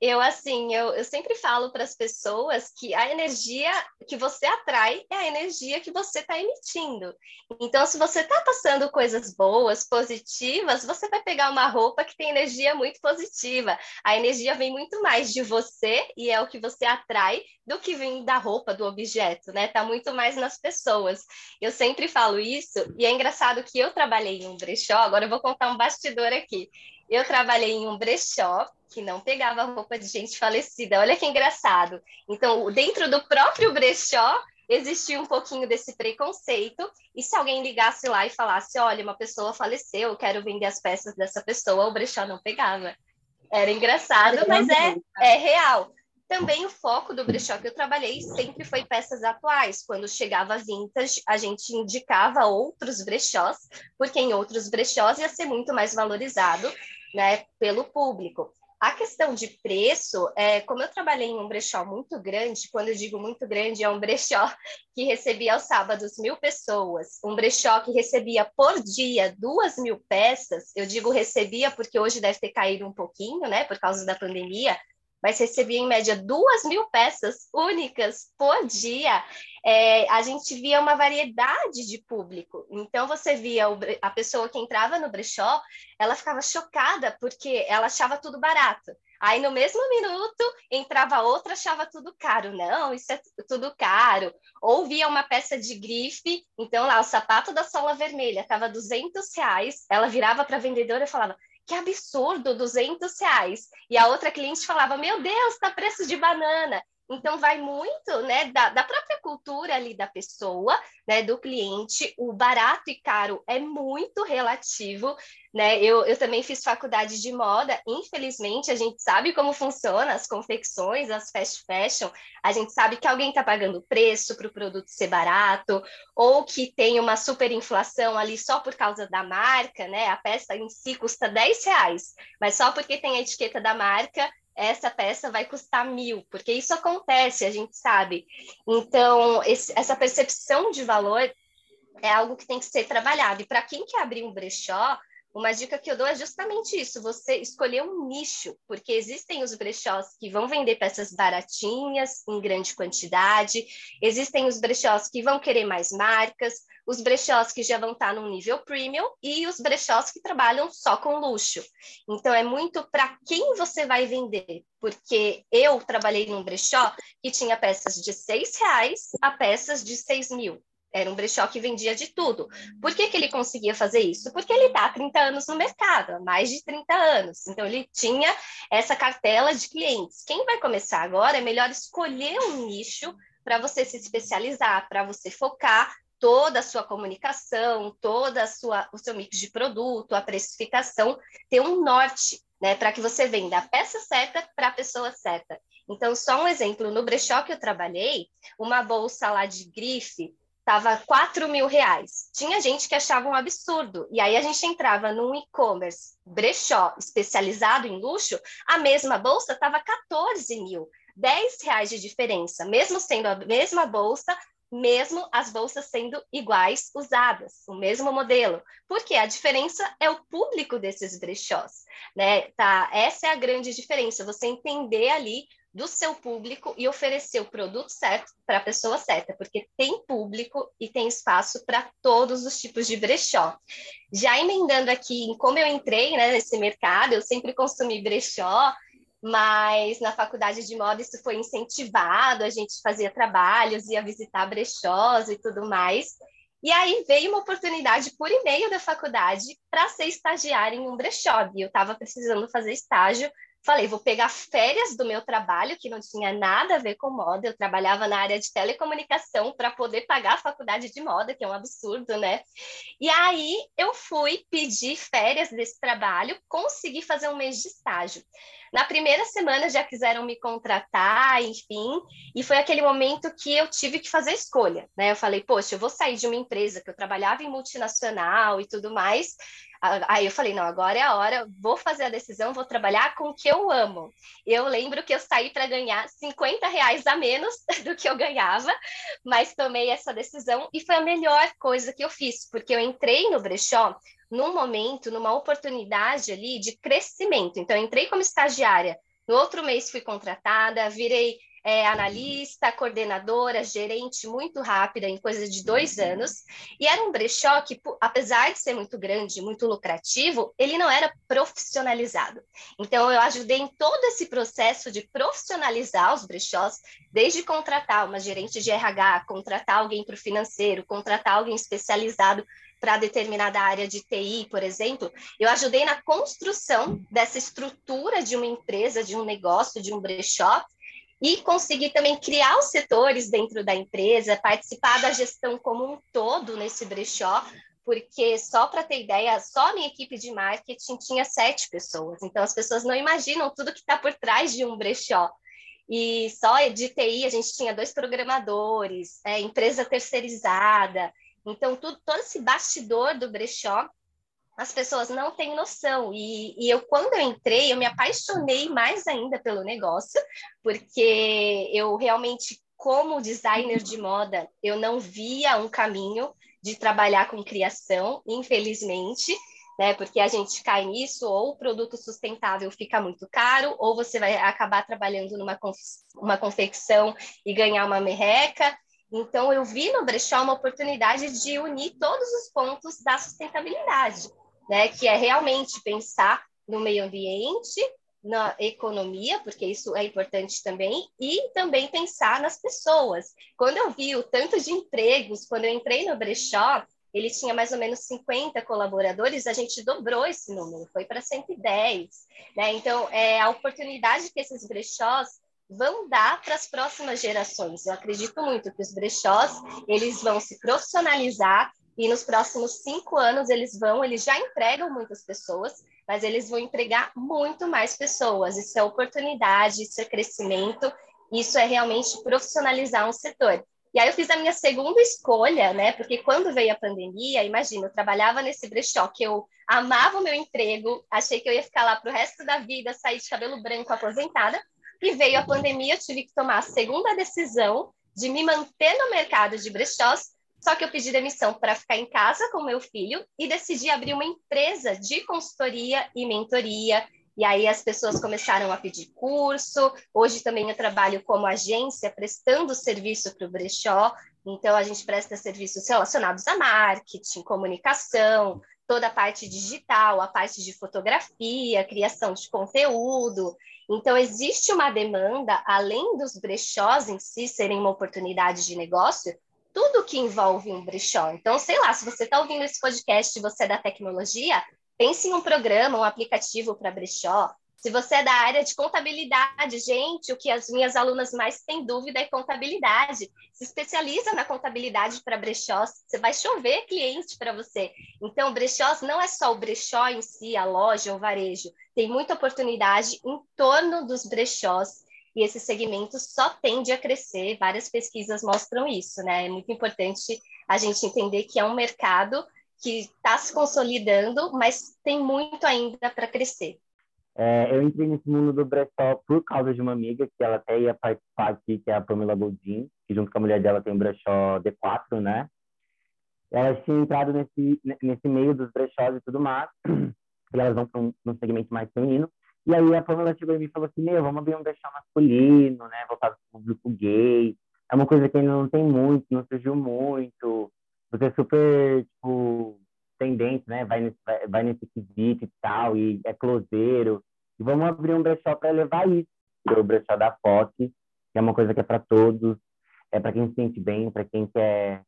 E: eu assim, eu, eu sempre falo para as pessoas que a energia que você atrai é a energia que você está emitindo. Então, se você está passando coisas boas, positivas, você vai pegar uma roupa que tem energia muito positiva. A energia vem muito mais de você e é o que você atrai do que vem da roupa, do objeto, né? Tá muito mais nas pessoas. Eu sempre falo isso e é engraçado que eu trabalhei em um brechó. Agora eu vou contar um bastidor aqui. Eu trabalhei em um brechó que não pegava roupa de gente falecida. Olha que engraçado. Então, dentro do próprio brechó, existia um pouquinho desse preconceito. E se alguém ligasse lá e falasse: olha, uma pessoa faleceu, eu quero vender as peças dessa pessoa, o brechó não pegava. Era engraçado, mas é, é real. Também o foco do brechó que eu trabalhei sempre foi peças atuais. Quando chegava vintage, a gente indicava outros brechós, porque em outros brechós ia ser muito mais valorizado né, pelo público. A questão de preço, é, como eu trabalhei em um brechó muito grande, quando eu digo muito grande, é um brechó que recebia aos sábados mil pessoas, um brechó que recebia por dia duas mil peças, eu digo recebia porque hoje deve ter caído um pouquinho, né, por causa da pandemia, mas recebia em média duas mil peças únicas por dia. É, a gente via uma variedade de público. Então, você via o, a pessoa que entrava no brechó, ela ficava chocada porque ela achava tudo barato. Aí, no mesmo minuto, entrava outra, achava tudo caro. Não, isso é tudo caro. Ou via uma peça de grife, então lá, o sapato da sola vermelha estava 200 reais, ela virava para a vendedora e falava, que absurdo, 200 reais. E a outra cliente falava, meu Deus, tá preço de banana. Então, vai muito né, da, da, própria cultura ali da pessoa, né, do cliente. O barato e caro é muito relativo. Né? Eu, eu também fiz faculdade de moda. Infelizmente, a gente sabe como funciona as confecções, as fast fashion. A gente sabe que alguém está pagando preço para o produto ser barato, ou que tem uma superinflação ali só por causa da marca. Né? A peça em si custa 10 reais, mas só porque tem a etiqueta da marca essa peça vai custar mil, porque isso acontece, a gente sabe. Então, esse, essa percepção de valor é algo que tem que ser trabalhado. E para quem quer abrir um brechó, uma dica que eu dou é justamente isso: você escolher um nicho, porque existem os brechós que vão vender peças baratinhas, em grande quantidade, existem os brechós que vão querer mais marcas, os brechós que já vão estar no nível premium e os brechós que trabalham só com luxo. Então, é muito para quem você vai vender, porque eu trabalhei num brechó que tinha peças de seis reais a peças de seis mil. Era um brechó que vendia de tudo. Por que, que ele conseguia fazer isso? Porque ele está há 30 anos no mercado, há mais de 30 anos. Então, ele tinha essa cartela de clientes. Quem vai começar agora é melhor escolher um nicho para você se especializar, para você focar toda a sua comunicação, toda a sua o seu mix de produto, a precificação, ter um norte, né, para que você venda a peça certa para a pessoa certa. Então, só um exemplo, no brechó que eu trabalhei, uma bolsa lá de grife estava 4 mil reais. Tinha gente que achava um absurdo. E aí a gente entrava num e-commerce brechó especializado em luxo, a mesma bolsa estava 14 mil. 10 reais de diferença, mesmo sendo a mesma bolsa, mesmo as bolsas sendo iguais, usadas, o mesmo modelo. Porque a diferença é o público desses brechós, né? Tá? Essa é a grande diferença, você entender ali do seu público e oferecer o produto certo para a pessoa certa, porque tem público e tem espaço para todos os tipos de brechó. Já emendando aqui em como eu entrei né, nesse mercado, eu sempre consumi brechó, mas na faculdade de moda isso foi incentivado, a gente fazia trabalhos, ia visitar brechós e tudo mais. E aí veio uma oportunidade por e-mail da faculdade para ser estagiária em um brechó. E eu estava precisando fazer estágio Falei, vou pegar férias do meu trabalho, que não tinha nada a ver com moda. Eu trabalhava na área de telecomunicação para poder pagar a faculdade de moda, que é um absurdo, né? E aí eu fui pedir férias desse trabalho, consegui fazer um mês de estágio. Na primeira semana já quiseram me contratar, enfim, e foi aquele momento que eu tive que fazer escolha, né? Eu falei, poxa, eu vou sair de uma empresa que eu trabalhava em multinacional e tudo mais, Aí eu falei, não, agora é a hora, vou fazer a decisão, vou trabalhar com o que eu amo. Eu lembro que eu saí para ganhar 50 reais a menos do que eu ganhava, mas tomei essa decisão e foi a melhor coisa que eu fiz, porque eu entrei no brechó num momento, numa oportunidade ali de crescimento. Então, entrei como estagiária, no outro mês fui contratada, virei é, analista, coordenadora, gerente muito rápida, em coisa de dois anos. E era um brechó que, apesar de ser muito grande, muito lucrativo, ele não era profissionalizado. Então, eu ajudei em todo esse processo de profissionalizar os brechós, desde contratar uma gerente de RH, contratar alguém para o financeiro, contratar alguém especializado para determinada área de TI, por exemplo, eu ajudei na construção dessa estrutura de uma empresa, de um negócio, de um brechó, e conseguir também criar os setores dentro da empresa, participar da gestão como um todo nesse brechó, porque só para ter ideia, só a minha equipe de marketing tinha sete pessoas, então as pessoas não imaginam tudo que está por trás de um brechó. E só de TI a gente tinha dois programadores, é, empresa terceirizada, então tudo, todo esse bastidor do brechó as pessoas não têm noção. E, e, eu, quando eu entrei, eu me apaixonei mais ainda pelo negócio, porque eu realmente, como designer de moda, eu não via um caminho de trabalhar com criação, infelizmente. Né, porque a gente cai nisso, ou o produto sustentável fica muito caro, ou você vai acabar trabalhando numa uma confecção e ganhar uma merreca. Então, eu vi no brechó uma oportunidade de unir todos os pontos da sustentabilidade né, que é realmente pensar no meio ambiente, na economia, porque isso é importante também, e também pensar nas pessoas. Quando eu vi o tanto de empregos, quando eu entrei no brechó, ele tinha mais ou menos 50 colaboradores, a gente dobrou esse número, foi para 110. Né? Então, é a oportunidade que esses brechós vão dar para as próximas gerações. Eu acredito muito que os brechós eles vão se profissionalizar e nos próximos cinco anos eles vão, eles já empregam muitas pessoas, mas eles vão empregar muito mais pessoas. Isso é oportunidade, isso é crescimento, isso é realmente profissionalizar um setor. E aí eu fiz a minha segunda escolha, né? Porque quando veio a pandemia, imagina, eu trabalhava nesse brechó que eu amava o meu emprego, achei que eu ia ficar lá para o resto da vida, sair de cabelo branco aposentada, e veio a pandemia, eu tive que tomar a segunda decisão de me manter no mercado de brechós só que eu pedi demissão para ficar em casa com meu filho e decidi abrir uma empresa de consultoria e mentoria. E aí as pessoas começaram a pedir curso. Hoje também eu trabalho como agência, prestando serviço para o brechó. Então a gente presta serviços relacionados a marketing, comunicação, toda a parte digital, a parte de fotografia, criação de conteúdo. Então, existe uma demanda, além dos brechós em si serem uma oportunidade de negócio, tudo que envolve um brechó. Então, sei lá, se você está ouvindo esse podcast e você é da tecnologia, pense em um programa, um aplicativo para brechó. Se você é da área de contabilidade, gente, o que as minhas alunas mais têm dúvida é contabilidade. Se especializa na contabilidade para brechós, você vai chover cliente para você. Então, brechós não é só o brechó em si, a loja, o varejo. Tem muita oportunidade em torno dos brechós e esse segmento só tende a crescer. Várias pesquisas mostram isso, né? É muito importante a gente entender que é um mercado que está se consolidando, mas tem muito ainda para crescer.
D: É, eu entrei nesse mundo do brechó por causa de uma amiga que ela até ia participar aqui, que é a Pamela Goldin, que junto com a mulher dela tem um brechó D4, né? Elas tinham entrado nesse, nesse meio dos brechós e tudo mais, e elas vão para um, um segmento mais feminino. E aí a Pamela chegou em mim e falou assim, meu, vamos abrir um brechó masculino, né, voltado para o público gay. É uma coisa que ainda não tem muito, não surgiu muito. Você é super, tipo, tendente, né, vai nesse, vai, vai nesse quesito e tal, e é closeiro. E vamos abrir um brechó para levar isso. O brechó da POC, que é uma coisa que é para todos, é para quem se sente bem, para quem quer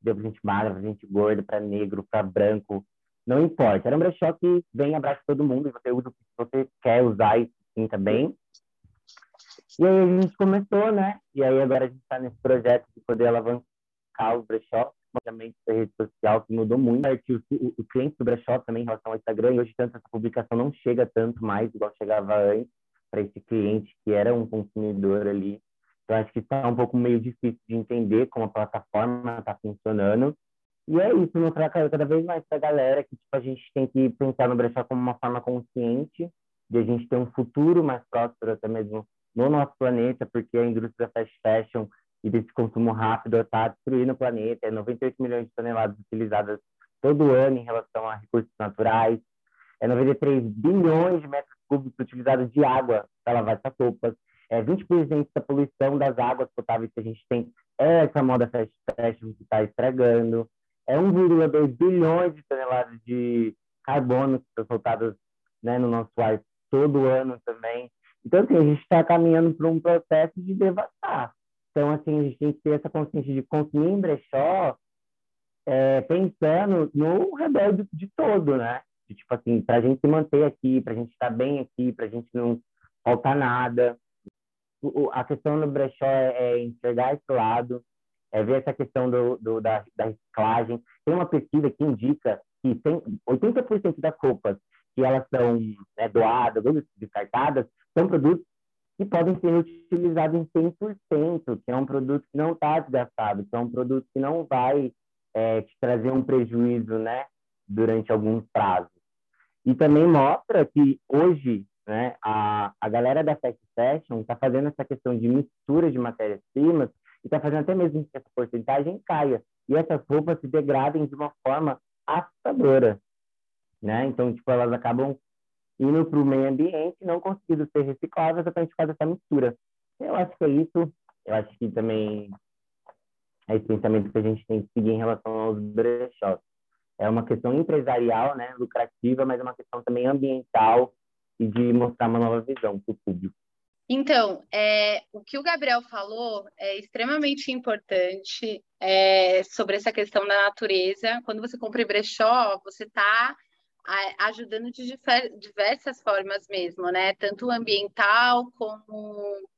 D: deu para gente magra, para gente gorda, para negro, para branco, não importa. Era um brechó que vem abraça todo mundo, você usa o que você quer usar e sinta bem. E aí a gente começou, né? E aí agora a gente está nesse projeto de poder alavancar os brechó, obviamente da rede social que mudou muito. O, o, cliente do brechó também em relação ao Instagram, e hoje tanto essa publicação não chega tanto mais igual chegava antes para esse cliente que era um consumidor ali. Então acho que está um pouco meio difícil de entender como a plataforma está funcionando. E é isso, mostrar cada vez mais para a galera que tipo, a gente tem que pensar no brechó como uma forma consciente de a gente ter um futuro mais próspero até mesmo no nosso planeta, porque a indústria fast fashion e desse consumo rápido está destruindo o planeta. É 98 milhões de toneladas utilizadas todo ano em relação a recursos naturais. É 93 bilhões de metros cúbicos utilizados de água para lavar essas roupas. É 20% da poluição das águas potáveis que a gente tem é essa moda fast fashion que está estragando é 1,2 bilhões de toneladas de carbono que são soltadas né, no nosso ar todo ano também. Então, assim, a gente está caminhando para um processo de devastar. Então, assim, a gente tem que ter essa consciência de consumir em brechó é, pensando no rebelde de todo, né? De, tipo assim, para a gente se manter aqui, para a gente estar bem aqui, para a gente não faltar nada. O, a questão do brechó é, é enxergar esse lado, é ver essa questão do, do da, da, reciclagem. Tem uma pesquisa que indica que tem 80% das roupas que elas são né, doadas ou descartadas são produtos que podem ser utilizados em 100%, que é um produto que não está desgastado, que é um produto que não vai é, te trazer um prejuízo né, durante alguns prazos. E também mostra que hoje né, a, a galera da fast fashion está fazendo essa questão de mistura de matérias-primas e está fazendo até mesmo que essa porcentagem caia. E essas roupas se degradem de uma forma assustadora, né? Então, tipo, elas acabam indo para o meio ambiente não conseguindo ser recicláveis exatamente por causa dessa mistura. Eu acho que é isso. Eu acho que também é esse pensamento que a gente tem que seguir em relação aos brechós. É uma questão empresarial, né, lucrativa, mas é uma questão também ambiental e de mostrar uma nova visão para o público.
C: Então, é, o que o Gabriel falou é extremamente importante é, sobre essa questão da natureza. Quando você compra brechó, você está ajudando de diversas formas mesmo, né? Tanto ambiental como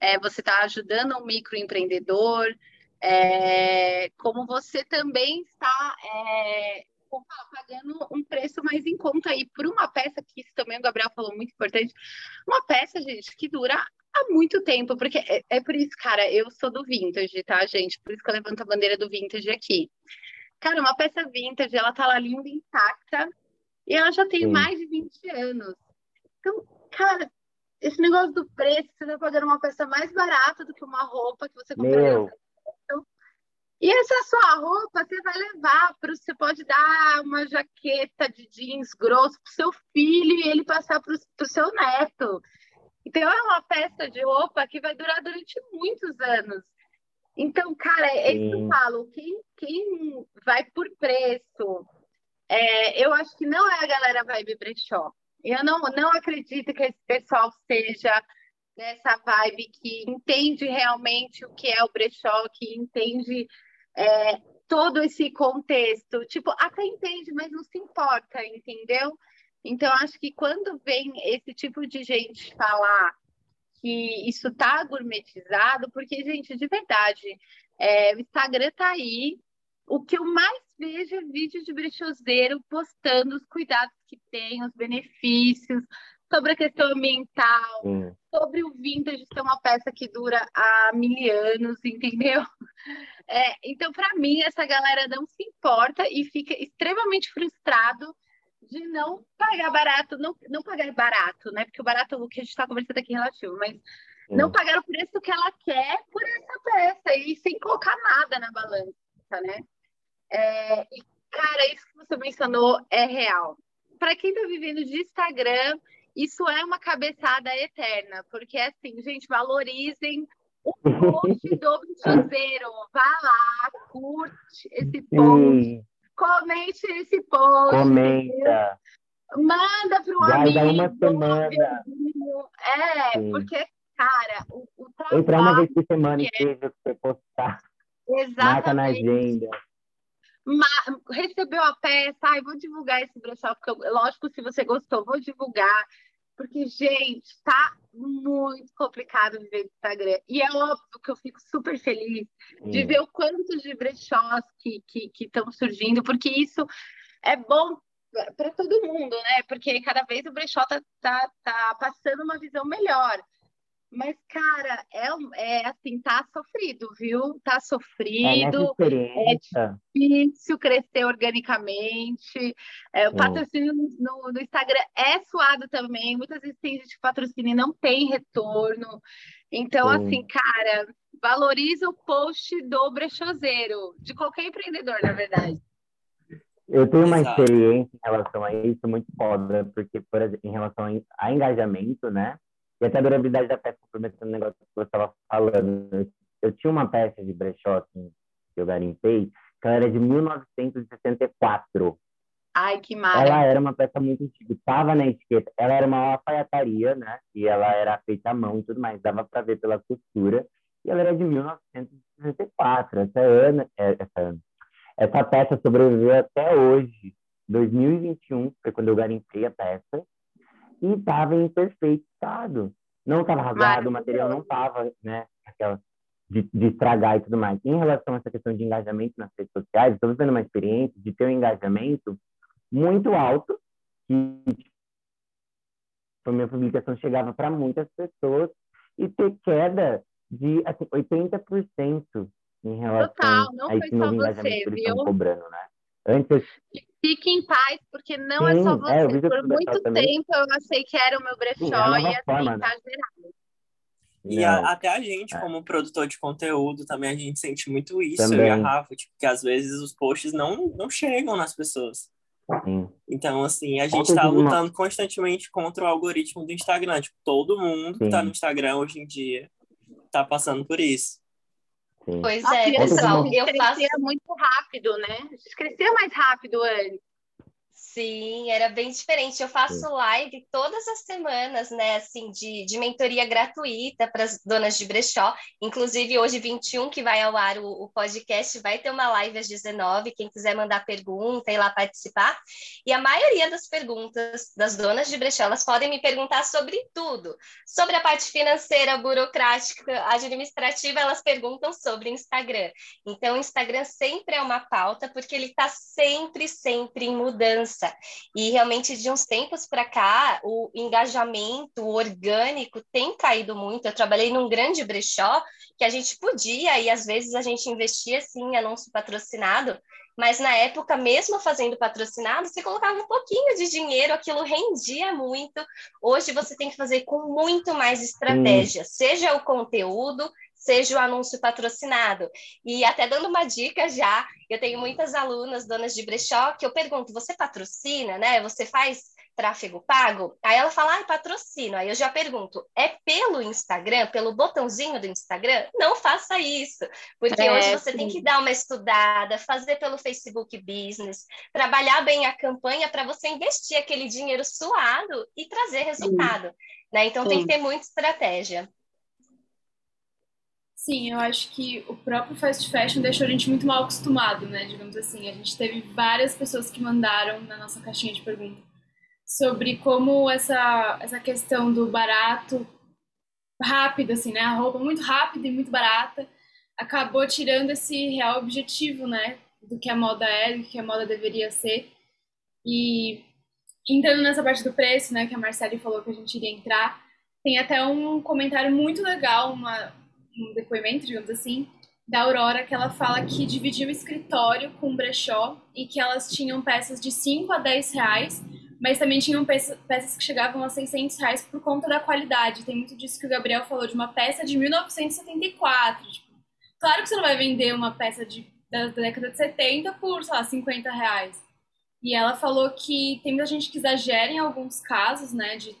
C: é, você está ajudando um microempreendedor, é, como você também está é, pagando um preço mais em conta aí por uma peça que isso também o Gabriel falou muito importante, uma peça, gente, que dura há muito tempo, porque é, é por isso, cara, eu sou do vintage, tá, gente? Por isso que eu levanto a bandeira do vintage aqui. Cara, uma peça vintage, ela tá lá linda, intacta, e ela já tem Sim. mais de 20 anos. Então, cara, esse negócio do preço, você tá pagando uma peça mais barata do que uma roupa que você comprou. E essa sua roupa você vai levar para você pode dar uma jaqueta de jeans grosso para o seu filho e ele passar para o seu neto. Então é uma peça de roupa que vai durar durante muitos anos. Então, cara, é isso que eu falo. Quem, quem vai por preço, é, eu acho que não é a galera vibe brechó. Eu não, não acredito que esse pessoal seja dessa vibe que entende realmente o que é o brechó, que entende é, todo esse contexto. Tipo, até entende, mas não se importa, entendeu? Então, acho que quando vem esse tipo de gente falar que isso tá gourmetizado, porque, gente, de verdade, é, o Instagram tá aí. O que eu mais vejo é vídeo de brechoseiro postando os cuidados que tem, os benefícios, sobre a questão ambiental, hum. sobre o vintage ser uma peça que dura há mil anos, entendeu? É, então, para mim, essa galera não se importa e fica extremamente frustrado de não pagar barato, não, não pagar barato, né? Porque o barato, o que a gente está conversando aqui é relativo, mas hum. não pagar o preço que ela quer por essa peça e sem colocar nada na balança, né? É, e, cara, isso que você mencionou é real. Para quem está vivendo de Instagram, isso é uma cabeçada eterna, porque é assim, gente, valorizem o post do bichoseiro. Vá lá, curte esse post, comente esse post.
D: Comenta.
C: Manda para o amigo. uma semana. É, Sim. porque, cara, o, o trabalho...
D: Entrar uma vez por semana e o que você postar. Exatamente. Marca na agenda.
C: Recebeu a peça, ai, vou divulgar esse brechó, porque, eu, lógico, se você gostou, vou divulgar. Porque, gente, tá muito complicado viver no Instagram. E é óbvio que eu fico super feliz de ver o quanto de brechós que estão que, que surgindo, porque isso é bom para todo mundo, né? Porque cada vez o brechó tá, tá, tá passando uma visão melhor. Mas, cara, é, é assim, tá sofrido, viu? Tá sofrido. É, é difícil crescer organicamente. É, o patrocínio no, no, Instagram é suado também. Muitas vezes tem gente que patrocina e não tem retorno. Então, Sim. assim, cara, valoriza o post do brechoseiro, de qualquer empreendedor, na verdade.
D: Eu tenho uma Exato. experiência em relação a isso muito foda, porque, por exemplo, em relação a engajamento, né? E até a durabilidade da peça, complementando o negócio que você estava falando. Eu tinha uma peça de brechó assim, que eu garimpei, que ela era de 1964.
C: Ai, que maravilha.
D: Ela era uma peça muito antiga, estava na etiqueta. Ela era uma alfaiataria, né? E ela era feita à mão e tudo mais, dava para ver pela costura. E ela era de 1964. Essa, ano, é, essa, essa peça sobreviveu até hoje, 2021, foi quando eu garimpei a peça e estava em perfeito estado. Não estava rasgado, o material não estava, né? Aquela de, de, estragar e tudo mais. Em relação a essa questão de engajamento nas redes sociais, estou vivendo uma experiência de ter um engajamento muito alto, que a minha publicação chegava para muitas pessoas, e ter queda de assim, 80% em relação Total, a esse novo engajamento você, que eles estão cobrando, né?
C: Antes, Fique em paz, porque não Sim, é só você. É, Por muito tempo eu achei que era o meu brechó Sim, é e assim, forma, tá gerado.
A: E a, até a gente, é. como produtor de conteúdo, também a gente sente muito isso, também. eu e a Rafa, tipo, que às vezes os posts não, não chegam nas pessoas. Sim. Então, assim, a gente está lutando constantemente contra o algoritmo do Instagram. Tipo, todo mundo Sim. que tá no Instagram hoje em dia tá passando por isso.
E: Sim. Pois é, pessoal, eu faço...
C: muito rápido, né? A gente crescia mais rápido antes.
E: Sim, era bem diferente. Eu faço Sim. live todas as semanas, né, assim, de, de mentoria gratuita para as donas de brechó. Inclusive, hoje, 21, que vai ao ar o, o, podcast, vai ter uma live às 19. Quem quiser mandar pergunta e lá participar. E a maioria das perguntas das donas de brechó, elas podem me perguntar sobre tudo. Sobre a parte financeira, burocrática, administrativa, elas perguntam sobre Instagram. Então, o Instagram sempre é uma pauta, porque ele está sempre, sempre em mudança. E realmente, de uns tempos para cá, o engajamento orgânico tem caído muito. Eu trabalhei num grande brechó que a gente podia, e às vezes a gente investia sim em anúncio patrocinado, mas na época, mesmo fazendo patrocinado, você colocava um pouquinho de dinheiro, aquilo rendia muito. Hoje você tem que fazer com muito mais estratégia, hum. seja o conteúdo, seja o anúncio patrocinado. E até dando uma dica já, eu tenho muitas alunas, donas de brechó, que eu pergunto: você patrocina, né? Você faz tráfego pago? Aí ela fala, ah, patrocino. Aí eu já pergunto, é pelo Instagram, pelo botãozinho do Instagram? Não faça isso, porque é, hoje você sim. tem que dar uma estudada, fazer pelo Facebook Business, trabalhar bem a campanha para você investir aquele dinheiro suado e trazer resultado. Né? Então sim. tem que ter muita estratégia.
B: Sim, eu acho que o próprio fast fashion deixou a gente muito mal acostumado, né? Digamos assim, a gente teve várias pessoas que mandaram na nossa caixinha de perguntas sobre como essa essa questão do barato rápido, assim, né? A roupa muito rápida e muito barata acabou tirando esse real objetivo, né? Do que a moda é, do que a moda deveria ser. E entrando nessa parte do preço, né? Que a Marcele falou que a gente iria entrar, tem até um comentário muito legal, uma, um depoimento, digamos assim, da Aurora, que ela fala que dividiu o escritório com o brechó e que elas tinham peças de 5 a 10 reais mas também tinham peças, que chegavam a 600 reais por conta da qualidade. Tem muito disso que o Gabriel falou, de uma peça de 1974. Tipo, claro que você não vai vender uma peça de, da, década de 70 por, sei lá, 50 reais. E ela falou que tem muita gente que exagera em alguns casos, né, de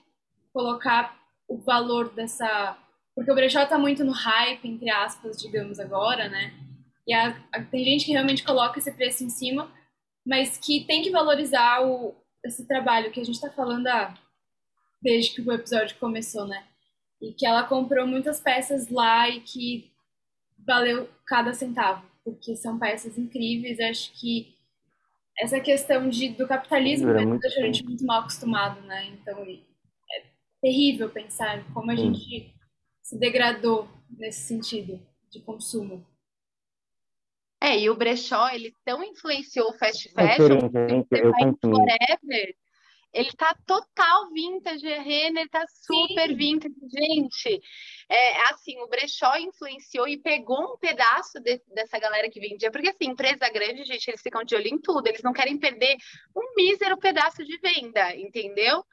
B: colocar o valor dessa... Porque o brechó tá muito no hype, entre aspas, digamos agora, né? E a, a, tem gente que realmente coloca esse preço em cima, mas que tem que valorizar o, esse trabalho que a gente está falando ah, desde que o episódio começou, né? E que ela comprou muitas peças lá e que valeu cada centavo, porque são peças incríveis. Acho que essa questão de, do capitalismo é deixa a gente muito mal acostumado, né? Então é terrível pensar como a gente se degradou nesse sentido de consumo.
C: É, e o brechó, ele tão influenciou o fast fashion, gente, eu forever, ele tá total vintage, Renner tá super Sim. vintage, gente. É, assim, o brechó influenciou e pegou um pedaço de, dessa galera que vendia, porque assim, empresa grande, gente, eles ficam de olho em tudo, eles não querem perder um mísero pedaço de venda, entendeu?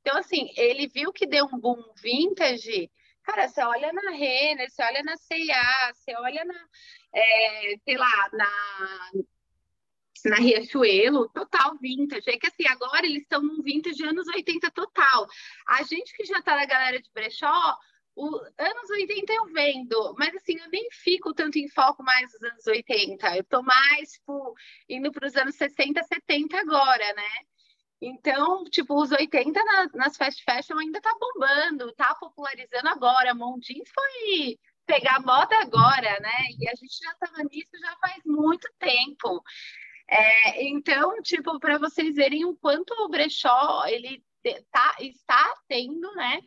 C: Então, assim, ele viu que deu um boom vintage, cara, você olha na Renner, você olha na C&A, você olha na é, sei lá, na, na Riachuelo, total vintage. É que assim, agora eles estão num vintage anos 80 total. A gente que já tá na galera de brechó, o anos 80 eu vendo, mas assim, eu nem fico tanto em foco mais nos anos 80. Eu tô mais, tipo, indo para os anos 60, 70 agora, né? Então, tipo, os 80 nas, nas fast fashion ainda tá bombando, tá popularizando agora. Mondins foi pegar moda agora, né? E a gente já estava nisso já faz muito tempo. É, então, tipo, para vocês verem o quanto o brechó ele tá, está tendo, né?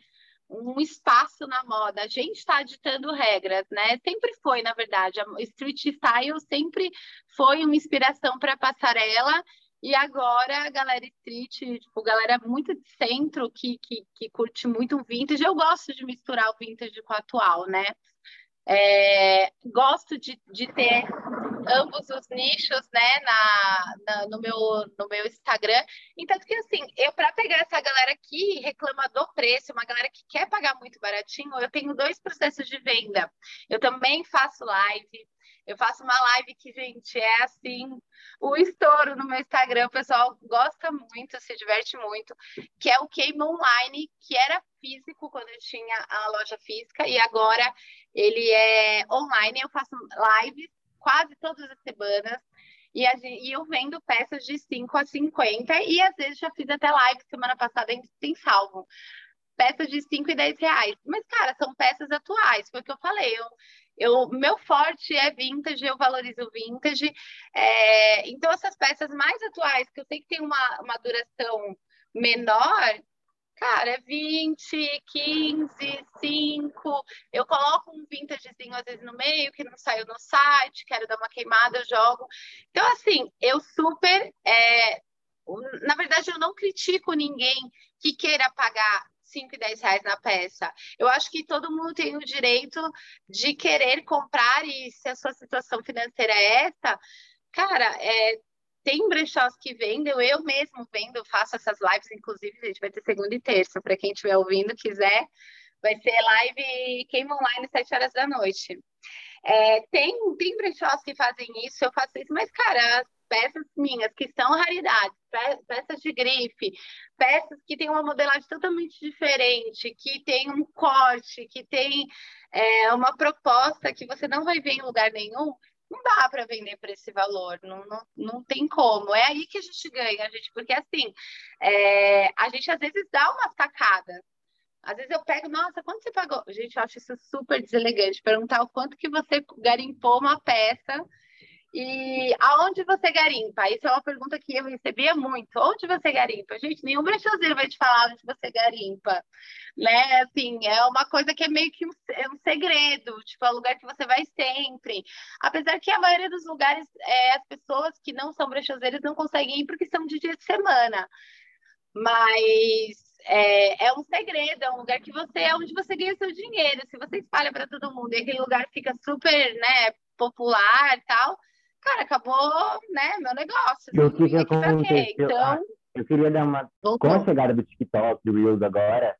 C: Um espaço na moda. A gente está ditando regras, né? Sempre foi, na verdade. A street style sempre foi uma inspiração para passarela. E agora a galera street, tipo, galera muito de centro que, que, que curte muito o vintage. Eu gosto de misturar o vintage com o atual, né? É, gosto de, de ter ambos os nichos né, na, na, no, meu, no meu Instagram. Então, que assim, eu para pegar essa galera que reclama do preço, uma galera que quer pagar muito baratinho, eu tenho dois processos de venda. Eu também faço live, eu faço uma live que, gente, é assim, o estouro no meu Instagram. O pessoal gosta muito, se diverte muito, que é o Game Online, que era físico quando eu tinha a loja física, e agora ele é online. Eu faço lives quase todas as semanas. E, e, eu vendo peças de 5 a 50, e às vezes já fiz até live semana passada em, em salvo. Peças de 5 e 10 reais. Mas, cara, são peças atuais, foi o que eu falei. Eu, eu, meu forte é vintage, eu valorizo vintage. É, então, essas peças mais atuais, que eu sei que tem uma, uma duração menor, cara, é 20, 15, 5. Eu coloco um vintagezinho às vezes no meio, que não saiu no site, quero dar uma queimada, eu jogo. Então, assim, eu super. É, na verdade, eu não critico ninguém que queira pagar 5 e 10 reais na peça. Eu acho que todo mundo tem o direito de querer comprar e se a sua situação financeira é essa, cara, é, tem brechós que vendem, eu mesmo vendo, faço essas lives, inclusive, gente, vai ter segunda e terça, para quem estiver ouvindo, quiser, vai ser live queima online 7 horas da noite. É, tem, tem brechós que fazem isso, eu faço isso, mas, cara, peças minhas que são raridades, peças de grife, peças que têm uma modelagem totalmente diferente, que tem um corte, que tem é, uma proposta que você não vai ver em lugar nenhum, não dá para vender por esse valor, não, não, não tem como. É aí que a gente ganha, a gente, porque assim, é, a gente às vezes dá uma sacada. Às vezes eu pego, nossa, quanto você pagou? Gente, eu acho isso super deselegante. Perguntar o quanto que você garimpou uma peça e aonde você garimpa? Isso é uma pergunta que eu recebia muito. Onde você garimpa? Gente, nenhum brechauzeiro vai te falar onde você garimpa. Né? Assim, é uma coisa que é meio que um, é um segredo. Tipo, é um lugar que você vai sempre. Apesar que a maioria dos lugares, é, as pessoas que não são brechauzeiros não conseguem ir porque são de dia de semana. Mas é, é, um segredo, é um lugar que você é onde você ganha seu dinheiro. Se você espalha para todo mundo e aquele lugar fica super né, popular e tal, cara, acabou, né, meu negócio.
D: E o que, que aconteceu? Então, ah, eu queria dar uma. Voltou. Com a chegada do TikTok, do Reels agora,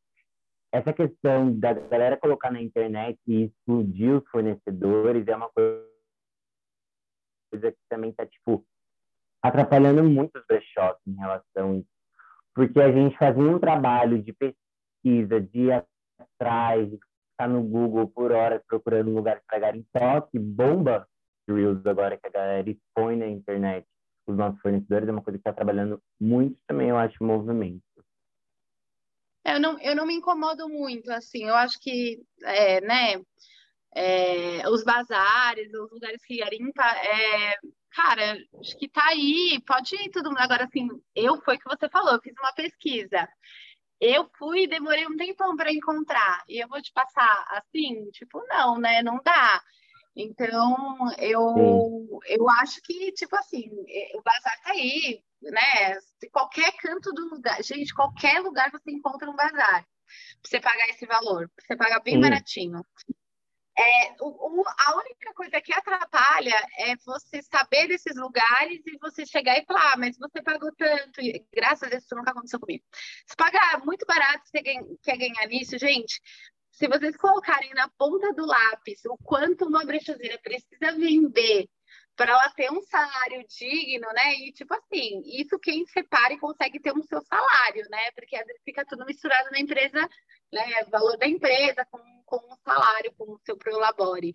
D: essa questão da galera colocar na internet e explodir os fornecedores é uma coisa que também tá, tipo, atrapalhando muito os brechós em relação a isso. Porque a gente fazia um trabalho de pesquisa, de ir atrás, de ficar no Google por horas procurando lugares para garimpo, bomba Reels agora que a galera expõe na internet os nossos fornecedores, é uma coisa que está trabalhando muito também, eu acho, o movimento.
C: Eu não, eu não me incomodo muito, assim, eu acho que, é, né, é, os bazares, os lugares que garimpa, é, cara, acho que tá aí, pode ir tudo mundo. Agora, assim, eu, foi que você falou, eu fiz uma pesquisa. Eu fui e demorei um tempão para encontrar. E eu vou te passar assim, tipo, não, né? Não dá. Então, eu, eu acho que, tipo assim, é, o bazar tá aí, né? De qualquer canto do lugar. Gente, qualquer lugar você encontra um bazar. Pra você pagar esse valor. Pra você pagar bem Sim. baratinho. É, o, o, a única coisa que atrapalha é você saber desses lugares e você chegar e falar, ah, mas você pagou tanto, e graças a Deus isso nunca aconteceu comigo. Se pagar muito barato, você quer ganhar nisso, gente, se vocês colocarem na ponta do lápis o quanto uma brechadeira precisa vender para ela ter um salário digno, né? E tipo assim, isso quem separa e consegue ter um seu salário, né? Porque às vezes fica tudo misturado na empresa, né? Valor da empresa com, com o salário, com o seu prolabore.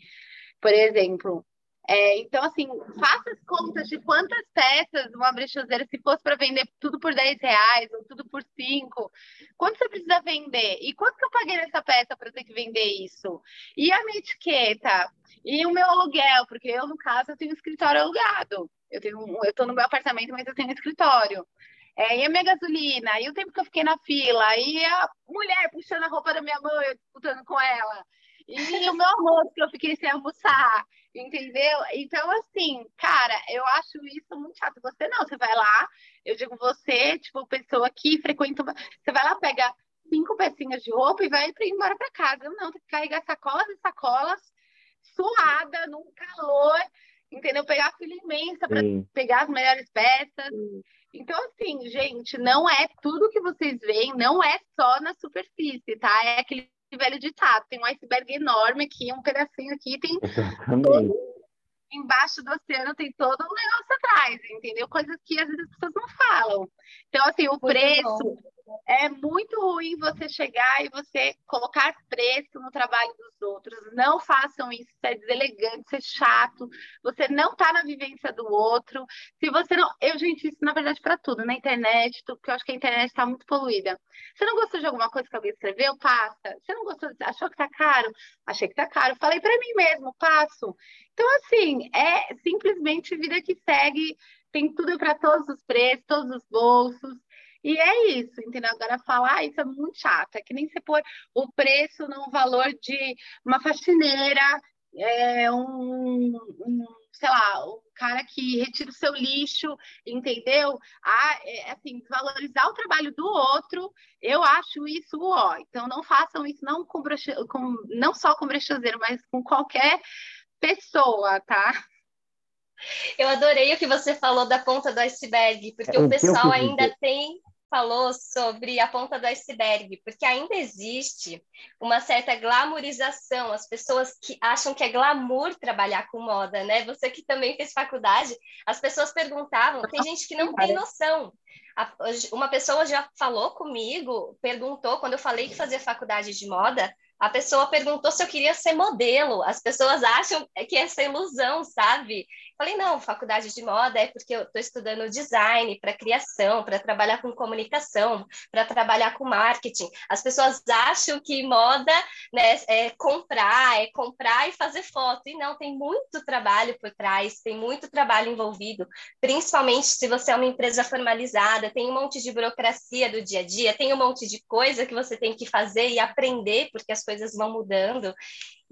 C: Por exemplo, é, então, assim, faça as contas de quantas peças uma brechoseira, se fosse para vender tudo por 10 reais ou tudo por 5, quanto você precisa vender? E quanto que eu paguei nessa peça para ter que vender isso? E a minha etiqueta? E o meu aluguel? Porque eu, no caso, eu tenho um escritório alugado. Eu tenho, eu estou no meu apartamento, mas eu tenho um escritório. É, e a minha gasolina, e o tempo que eu fiquei na fila, e a mulher puxando a roupa da minha mãe, eu disputando com ela. E o meu almoço, que eu fiquei sem almoçar, entendeu? Então, assim, cara, eu acho isso muito chato. Você não, você vai lá, eu digo você, tipo, pessoa que frequenta, você vai lá, pega cinco pecinhas de roupa e vai embora para casa. Eu não, tem que carregar sacolas e sacolas, suada, num calor, entendeu? Pegar a fila imensa para pegar as melhores peças. Sim. Então, assim, gente, não é tudo que vocês veem, não é só na superfície, tá? É aquele velho ditado, tem um iceberg enorme aqui, um pedacinho aqui, tem todo, embaixo do oceano tem todo um negócio atrás, entendeu? Coisas que às vezes as pessoas não falam. Então, assim, o preço, é muito ruim você chegar e você colocar preço no trabalho dos outros. Não façam isso, isso é deselegante, isso é chato. Você não está na vivência do outro. Se você não. Eu, gente, isso na verdade para tudo, na internet, porque eu acho que a internet está muito poluída. Você não gostou de alguma coisa que alguém escreveu? Passa. Você não gostou, achou que tá caro? Achei que tá caro. Falei para mim mesmo, passo. Então, assim, é simplesmente vida que segue. Tem tudo para todos os preços, todos os bolsos. E é isso, entendeu? Agora falar ah, isso é muito chato. É que nem você pôr o preço no valor de uma faxineira, é, um, um, sei lá, um cara que retira o seu lixo, entendeu? Ah, é, assim, valorizar o trabalho do outro, eu acho isso ó. Então não façam isso não com, com não só com brechazeiro, mas com qualquer pessoa, tá?
E: Eu adorei o que você falou da ponta do iceberg, porque é, o pessoal ainda tem falou sobre a ponta do iceberg, porque ainda existe uma certa glamorização, as pessoas que acham que é glamour trabalhar com moda, né? Você que também fez faculdade, as pessoas perguntavam, tem gente que não tem noção. Uma pessoa já falou comigo, perguntou, quando eu falei que fazia faculdade de moda, A pessoa perguntou se eu queria ser modelo. As pessoas acham que é essa ilusão, sabe? Falei, não, faculdade de moda é porque eu estou estudando design para criação, para trabalhar com comunicação, para trabalhar com marketing. As pessoas acham que moda né, é comprar, é comprar e fazer foto. E não, tem muito trabalho por trás, tem muito trabalho envolvido, principalmente se você é uma empresa formalizada, tem um monte de burocracia do dia a dia, tem um monte de coisa que você tem que fazer e aprender, porque as coisas vão mudando.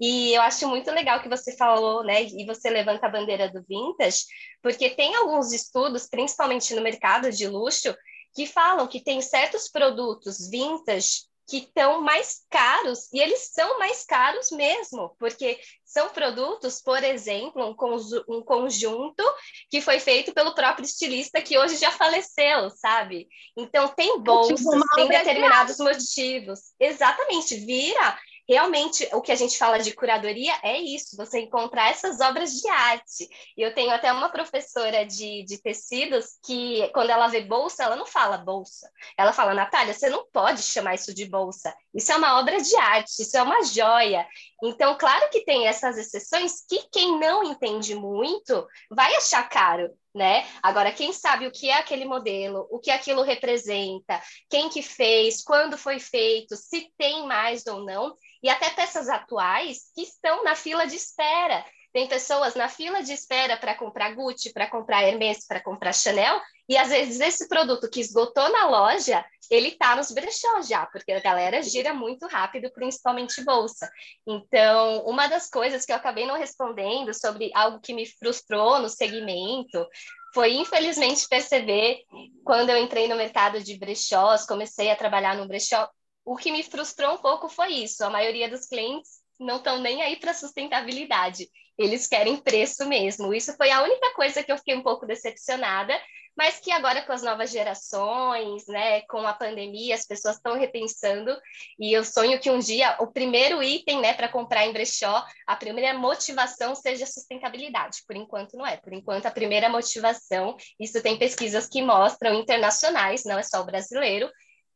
E: E eu acho muito legal que você falou, né? E você levanta a bandeira do vintage, porque tem alguns estudos, principalmente no mercado de luxo, que falam que tem certos produtos vintage que estão mais caros, e eles são mais caros mesmo, porque são produtos, por exemplo, um, um, conjunto que foi feito pelo próprio estilista que hoje já faleceu, sabe? Então tem bolsas, tipo tem determinados motivos. Exatamente, vira realmente o que a gente fala de curadoria é isso, você encontrar essas obras de arte. E eu tenho até uma professora de, de tecidos que, quando ela vê bolsa, ela não fala bolsa. Ela fala, Natália, você não pode chamar isso de bolsa. Isso é uma obra de arte, isso é uma joia. Então, claro que tem essas exceções que quem não entende muito vai achar caro. Né? Agora, quem sabe o que é aquele modelo, o que aquilo representa, quem que fez, quando foi feito, se tem mais ou não, e até peças atuais que estão na fila de espera. Tem pessoas na fila de espera para comprar Gucci, para comprar Hermès, para comprar Chanel, e às vezes esse produto que esgotou na loja, ele está nos brechós já, porque a galera gira muito rápido, principalmente bolsa. Então, uma das coisas que eu acabei não respondendo sobre algo que me frustrou no segmento foi infelizmente perceber quando eu entrei no mercado de brechós, comecei a trabalhar no brechó, o que me frustrou um pouco foi isso. A maioria dos clientes não estão nem aí para sustentabilidade. Eles querem preço mesmo. Isso foi a única coisa que eu fiquei um pouco decepcionada, mas que agora com as novas gerações, né, com a pandemia, as pessoas estão repensando. E eu sonho que um dia o primeiro item, né, para comprar em brechó, a primeira motivação seja sustentabilidade. Por enquanto não é. Por enquanto a primeira motivação, isso tem pesquisas que mostram internacionais, não é só o brasileiro,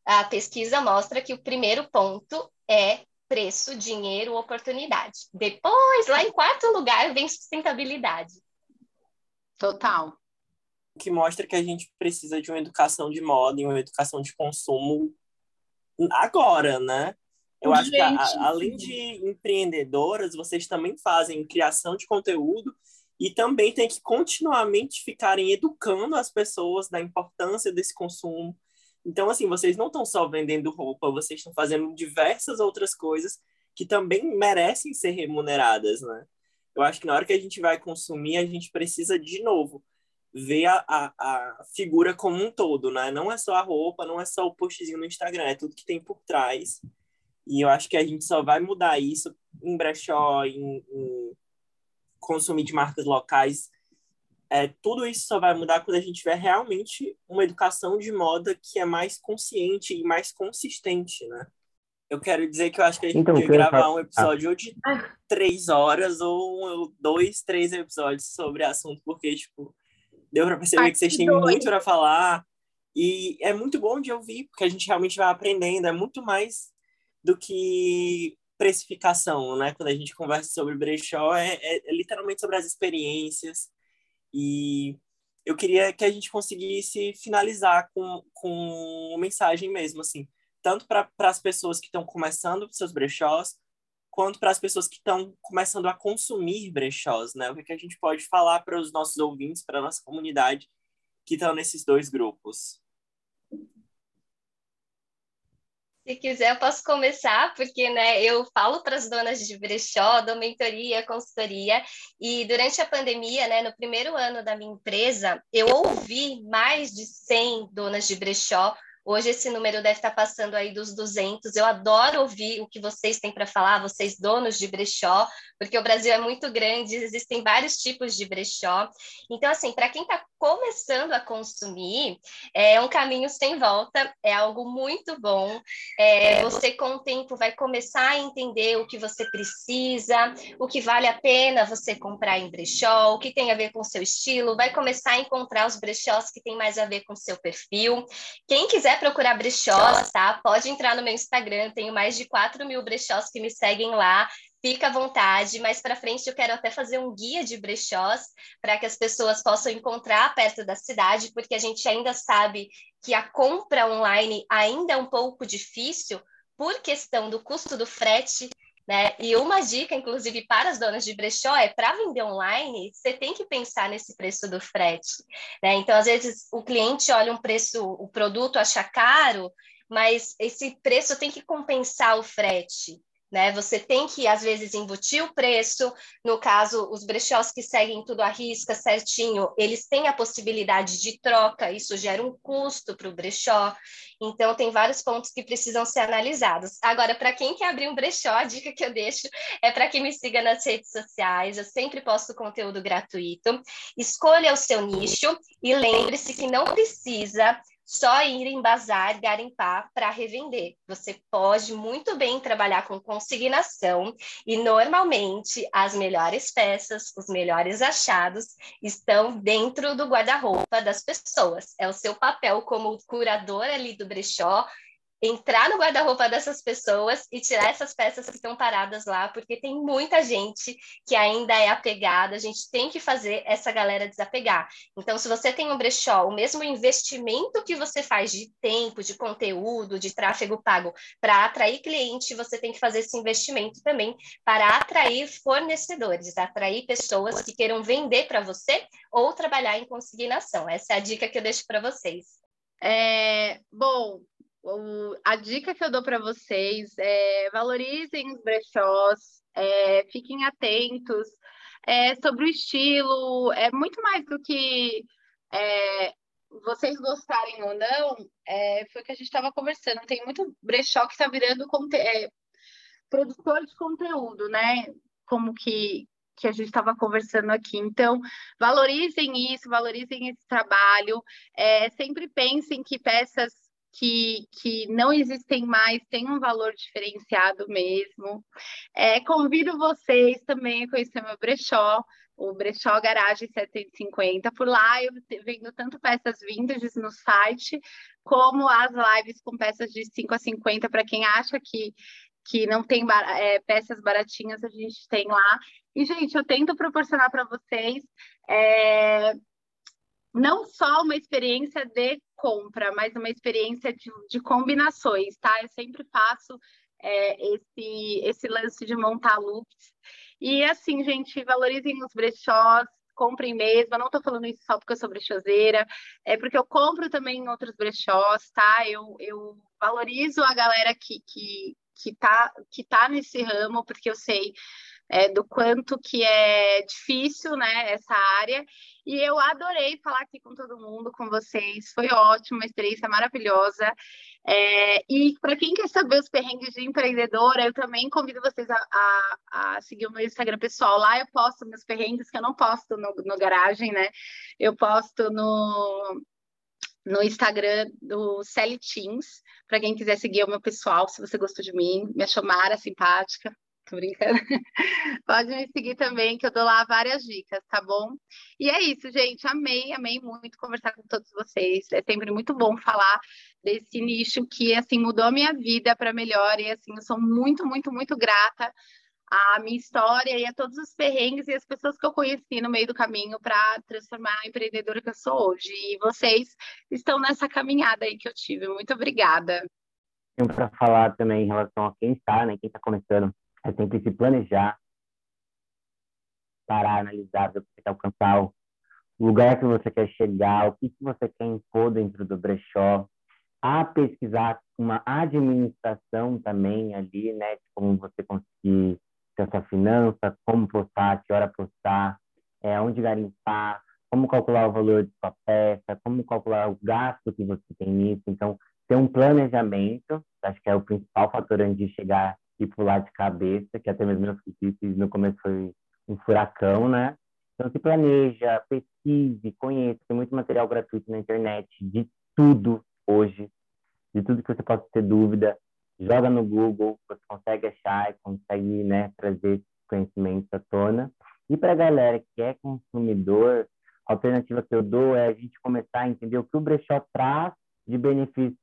E: a pesquisa mostra que o primeiro ponto é preço, dinheiro, oportunidade. Depois, lá em quarto lugar, vem sustentabilidade.
C: Total.
A: Que mostra que a gente precisa de uma educação de moda e uma educação de consumo agora, né? Eu acho que, a, além de empreendedoras, vocês também fazem criação de conteúdo e também tem que continuamente ficarem educando as pessoas da importância desse consumo, então, assim, vocês não estão só vendendo roupa, vocês estão fazendo diversas outras coisas que também merecem ser remuneradas, né? Eu acho que na hora que a gente vai consumir, a gente precisa, de novo, ver a, a, a figura como um todo, né? Não é só a roupa, não é só o postzinho no Instagram, é tudo que tem por trás. E eu acho que a gente só vai mudar isso em brechó, em, em consumir de marcas locais é, tudo isso só vai mudar quando a gente tiver realmente uma educação de moda que é mais consciente e mais consistente, né? Eu quero dizer que eu acho que a gente então, podia gravar um episódio ou de três horas ou dois, três episódios sobre assunto, porque, tipo, deu para perceber Parte que vocês têm dois. muito para falar e é muito bom de ouvir, porque a gente realmente vai aprendendo, é muito mais do que precificação, né? Quando a gente conversa sobre brechó, é, é, é literalmente sobre as experiências, e eu queria que a gente conseguisse finalizar com, com uma mensagem mesmo, assim, tanto para as pessoas que estão começando seus brechós, quanto para as pessoas que estão começando a consumir brechós, né? O que, é que a gente pode falar para os nossos ouvintes, para a nossa comunidade que estão nesses dois grupos?
E: Se quiser, eu posso começar, porque né, eu falo para as donas de brechó, dou mentoria, consultoria, e durante a pandemia, né, no primeiro ano da minha empresa, eu ouvi mais de 100 donas de brechó Hoje esse número deve estar passando aí dos 200. Eu adoro ouvir o que vocês têm para falar, vocês donos de brechó, porque o Brasil é muito grande, existem vários tipos de brechó. Então, assim, para quem está começando a consumir, é um caminho sem volta, é algo muito bom. É, você, com o tempo, vai começar a entender o que você precisa, o que vale a pena você comprar em brechó, o que tem a ver com o seu estilo, vai começar a encontrar os brechós que tem mais a ver com o seu perfil. Quem quiser procurar brechós, tá? Pode entrar no meu Instagram, tenho mais de 4 mil brechós que me seguem lá. Fica à vontade, mais para frente eu quero até fazer um guia de brechós para que as pessoas possam encontrar perto da cidade, porque a gente ainda sabe que a compra online ainda é um pouco difícil por questão do custo do frete, né? E uma dica, inclusive, para as donas de brechó é para vender online, você tem que pensar nesse preço do frete. Né? Então, às vezes, o cliente olha um preço, o produto acha caro, mas esse preço tem que compensar o frete né? Você tem que, às vezes, embutir o preço. No caso, os brechós que seguem tudo à risca certinho, eles têm a possibilidade de troca, isso gera um custo para o brechó. Então, tem vários pontos que precisam ser analisados. Agora, para quem quer abrir um brechó, a dica que eu deixo é para que me siga nas redes sociais. Eu sempre posto conteúdo gratuito. Escolha o seu nicho e lembre-se que não precisa só ir em bazar, garimpar para revender. Você pode muito bem trabalhar com consignação e normalmente as melhores peças, os melhores achados estão dentro do guarda-roupa das pessoas. É o seu papel como curador ali do brechó entrar no guarda-roupa dessas pessoas e tirar essas peças que estão paradas lá, porque tem muita gente que ainda é apegada, a gente tem que fazer essa galera desapegar. Então, se você tem um brechó, o mesmo investimento que você faz de tempo, de conteúdo, de tráfego pago para atrair cliente, você tem que fazer esse investimento também para atrair fornecedores, atrair pessoas que queiram vender para você ou trabalhar em consignação. Essa é a dica que eu deixo para vocês.
C: É, bom, o, a dica que eu dou para vocês é valorizem os brechós, é, fiquem atentos é, sobre o estilo, é muito mais do que é, vocês gostarem ou não, é, foi o que a gente estava conversando. Tem muito brechó que está virando é, produtor de conteúdo, né? Como que, que a gente estava conversando aqui. Então, valorizem isso, valorizem esse trabalho. É, sempre pensem que peças que, que não existem mais, tem um valor diferenciado mesmo. É, convido vocês também a conhecer meu brechó, o Brechó Garagem 750. Por lá eu vendo tanto peças vintage no site, como as lives com peças de 5 a 50, para quem acha que, que não tem é, peças baratinhas, a gente tem lá. E, gente, eu tento proporcionar para vocês é, não só uma experiência de compra, mas uma experiência de, de combinações, tá? Eu sempre faço é, esse, esse lance de montar looks. E assim, gente, valorizem os brechós, comprem mesmo. Eu não estou falando isso só porque eu sou brechoseira, é porque eu compro também em outros brechós, tá? Eu, eu valorizo a galera que, que, que, tá, que tá nesse ramo, porque eu sei é, do quanto que é difícil, né, essa área. E eu adorei falar aqui com todo mundo, com vocês. Foi ótimo, uma experiência maravilhosa. É, e para quem quer saber os perrengues de empreendedora, eu também convido vocês a, a, a, seguir o meu Instagram pessoal. Lá eu posto meus perrengues que eu não posto no, no garagem, né? Eu posto no, no Instagram do Sally Teams, para quem quiser seguir o meu pessoal, se você gostou de mim, me achou Mara, simpática. Tô brincando. Pode me seguir também, que eu dou lá várias dicas, tá bom? E é isso, gente. Amei, amei muito conversar com todos vocês. É sempre muito bom falar desse nicho que, assim, mudou a minha vida para melhor. E, assim, eu sou muito, muito, muito grata à minha história e a todos os perrengues e as pessoas que eu conheci no meio do caminho para transformar a empreendedora que eu sou hoje. E vocês estão nessa caminhada aí que eu tive. Muito obrigada.
D: Para falar também em relação a quem está, né, quem está começando é sempre se planejar, parar, analisar o que você quer alcançar, o lugar que você quer chegar, o que, que você quer impor dentro do brechó, a pesquisar uma administração também ali, né? Como você conseguir ter sua finança, como postar, que hora postar, é, onde garimpar, como calcular o valor de sua peça, como calcular o gasto que você tem nisso. Então, ter um planejamento, acho que é o principal fator antes de chegar e pular de cabeça, que até mesmo eu fiz no começo foi um furacão, né? Então, se planeja, pesquise, conheça. Tem muito material gratuito na internet de tudo hoje, de tudo que você possa ter dúvida. Joga no Google, você consegue achar, consegue né, trazer conhecimentos à tona. E para a galera que é consumidor, a alternativa que eu dou é a gente começar a entender o que o brechó traz de benefício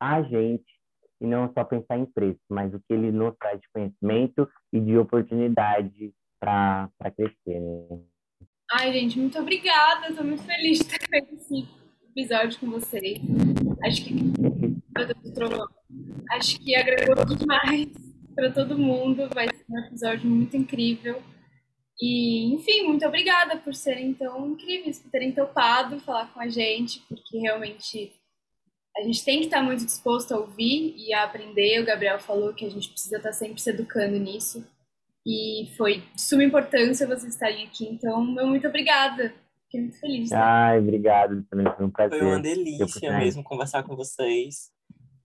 D: a gente e não só pensar em preço, mas o que ele nos traz de conhecimento e de oportunidade para crescer. Né?
B: Ai, gente, muito obrigada. Estou muito feliz de ter feito esse episódio com vocês. Acho que acho que agregou demais para todo mundo. Vai ser um episódio muito incrível. E, enfim, muito obrigada por serem tão incríveis, por terem topado falar com a gente, porque realmente a gente tem que estar muito disposto a ouvir e a aprender. O Gabriel falou que a gente precisa estar sempre se educando nisso. E foi de suma importância vocês estarem aqui. Então, muito obrigada. Fiquei muito feliz.
D: Né? Ai, obrigado também. Foi um prazer.
A: Foi uma delícia mesmo conversar com vocês.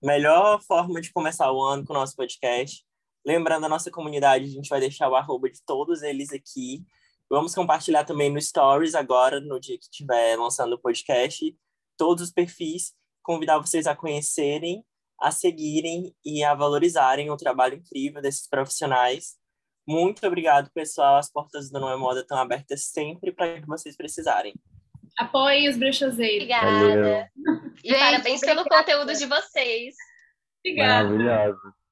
A: Melhor forma de começar o ano com o nosso podcast. Lembrando a nossa comunidade, a gente vai deixar o arroba de todos eles aqui. Vamos compartilhar também no Stories agora, no dia que estiver lançando o podcast, todos os perfis convidar vocês a conhecerem, a seguirem e a valorizarem o trabalho incrível desses profissionais. Muito obrigado, pessoal. As portas do Não é Moda estão abertas sempre para que vocês precisarem.
B: Apoiem os brechoseiros.
E: Obrigada. Valeu. E Gente, parabéns pelo conteúdo de vocês.
B: Obrigada.
D: Maravilhoso.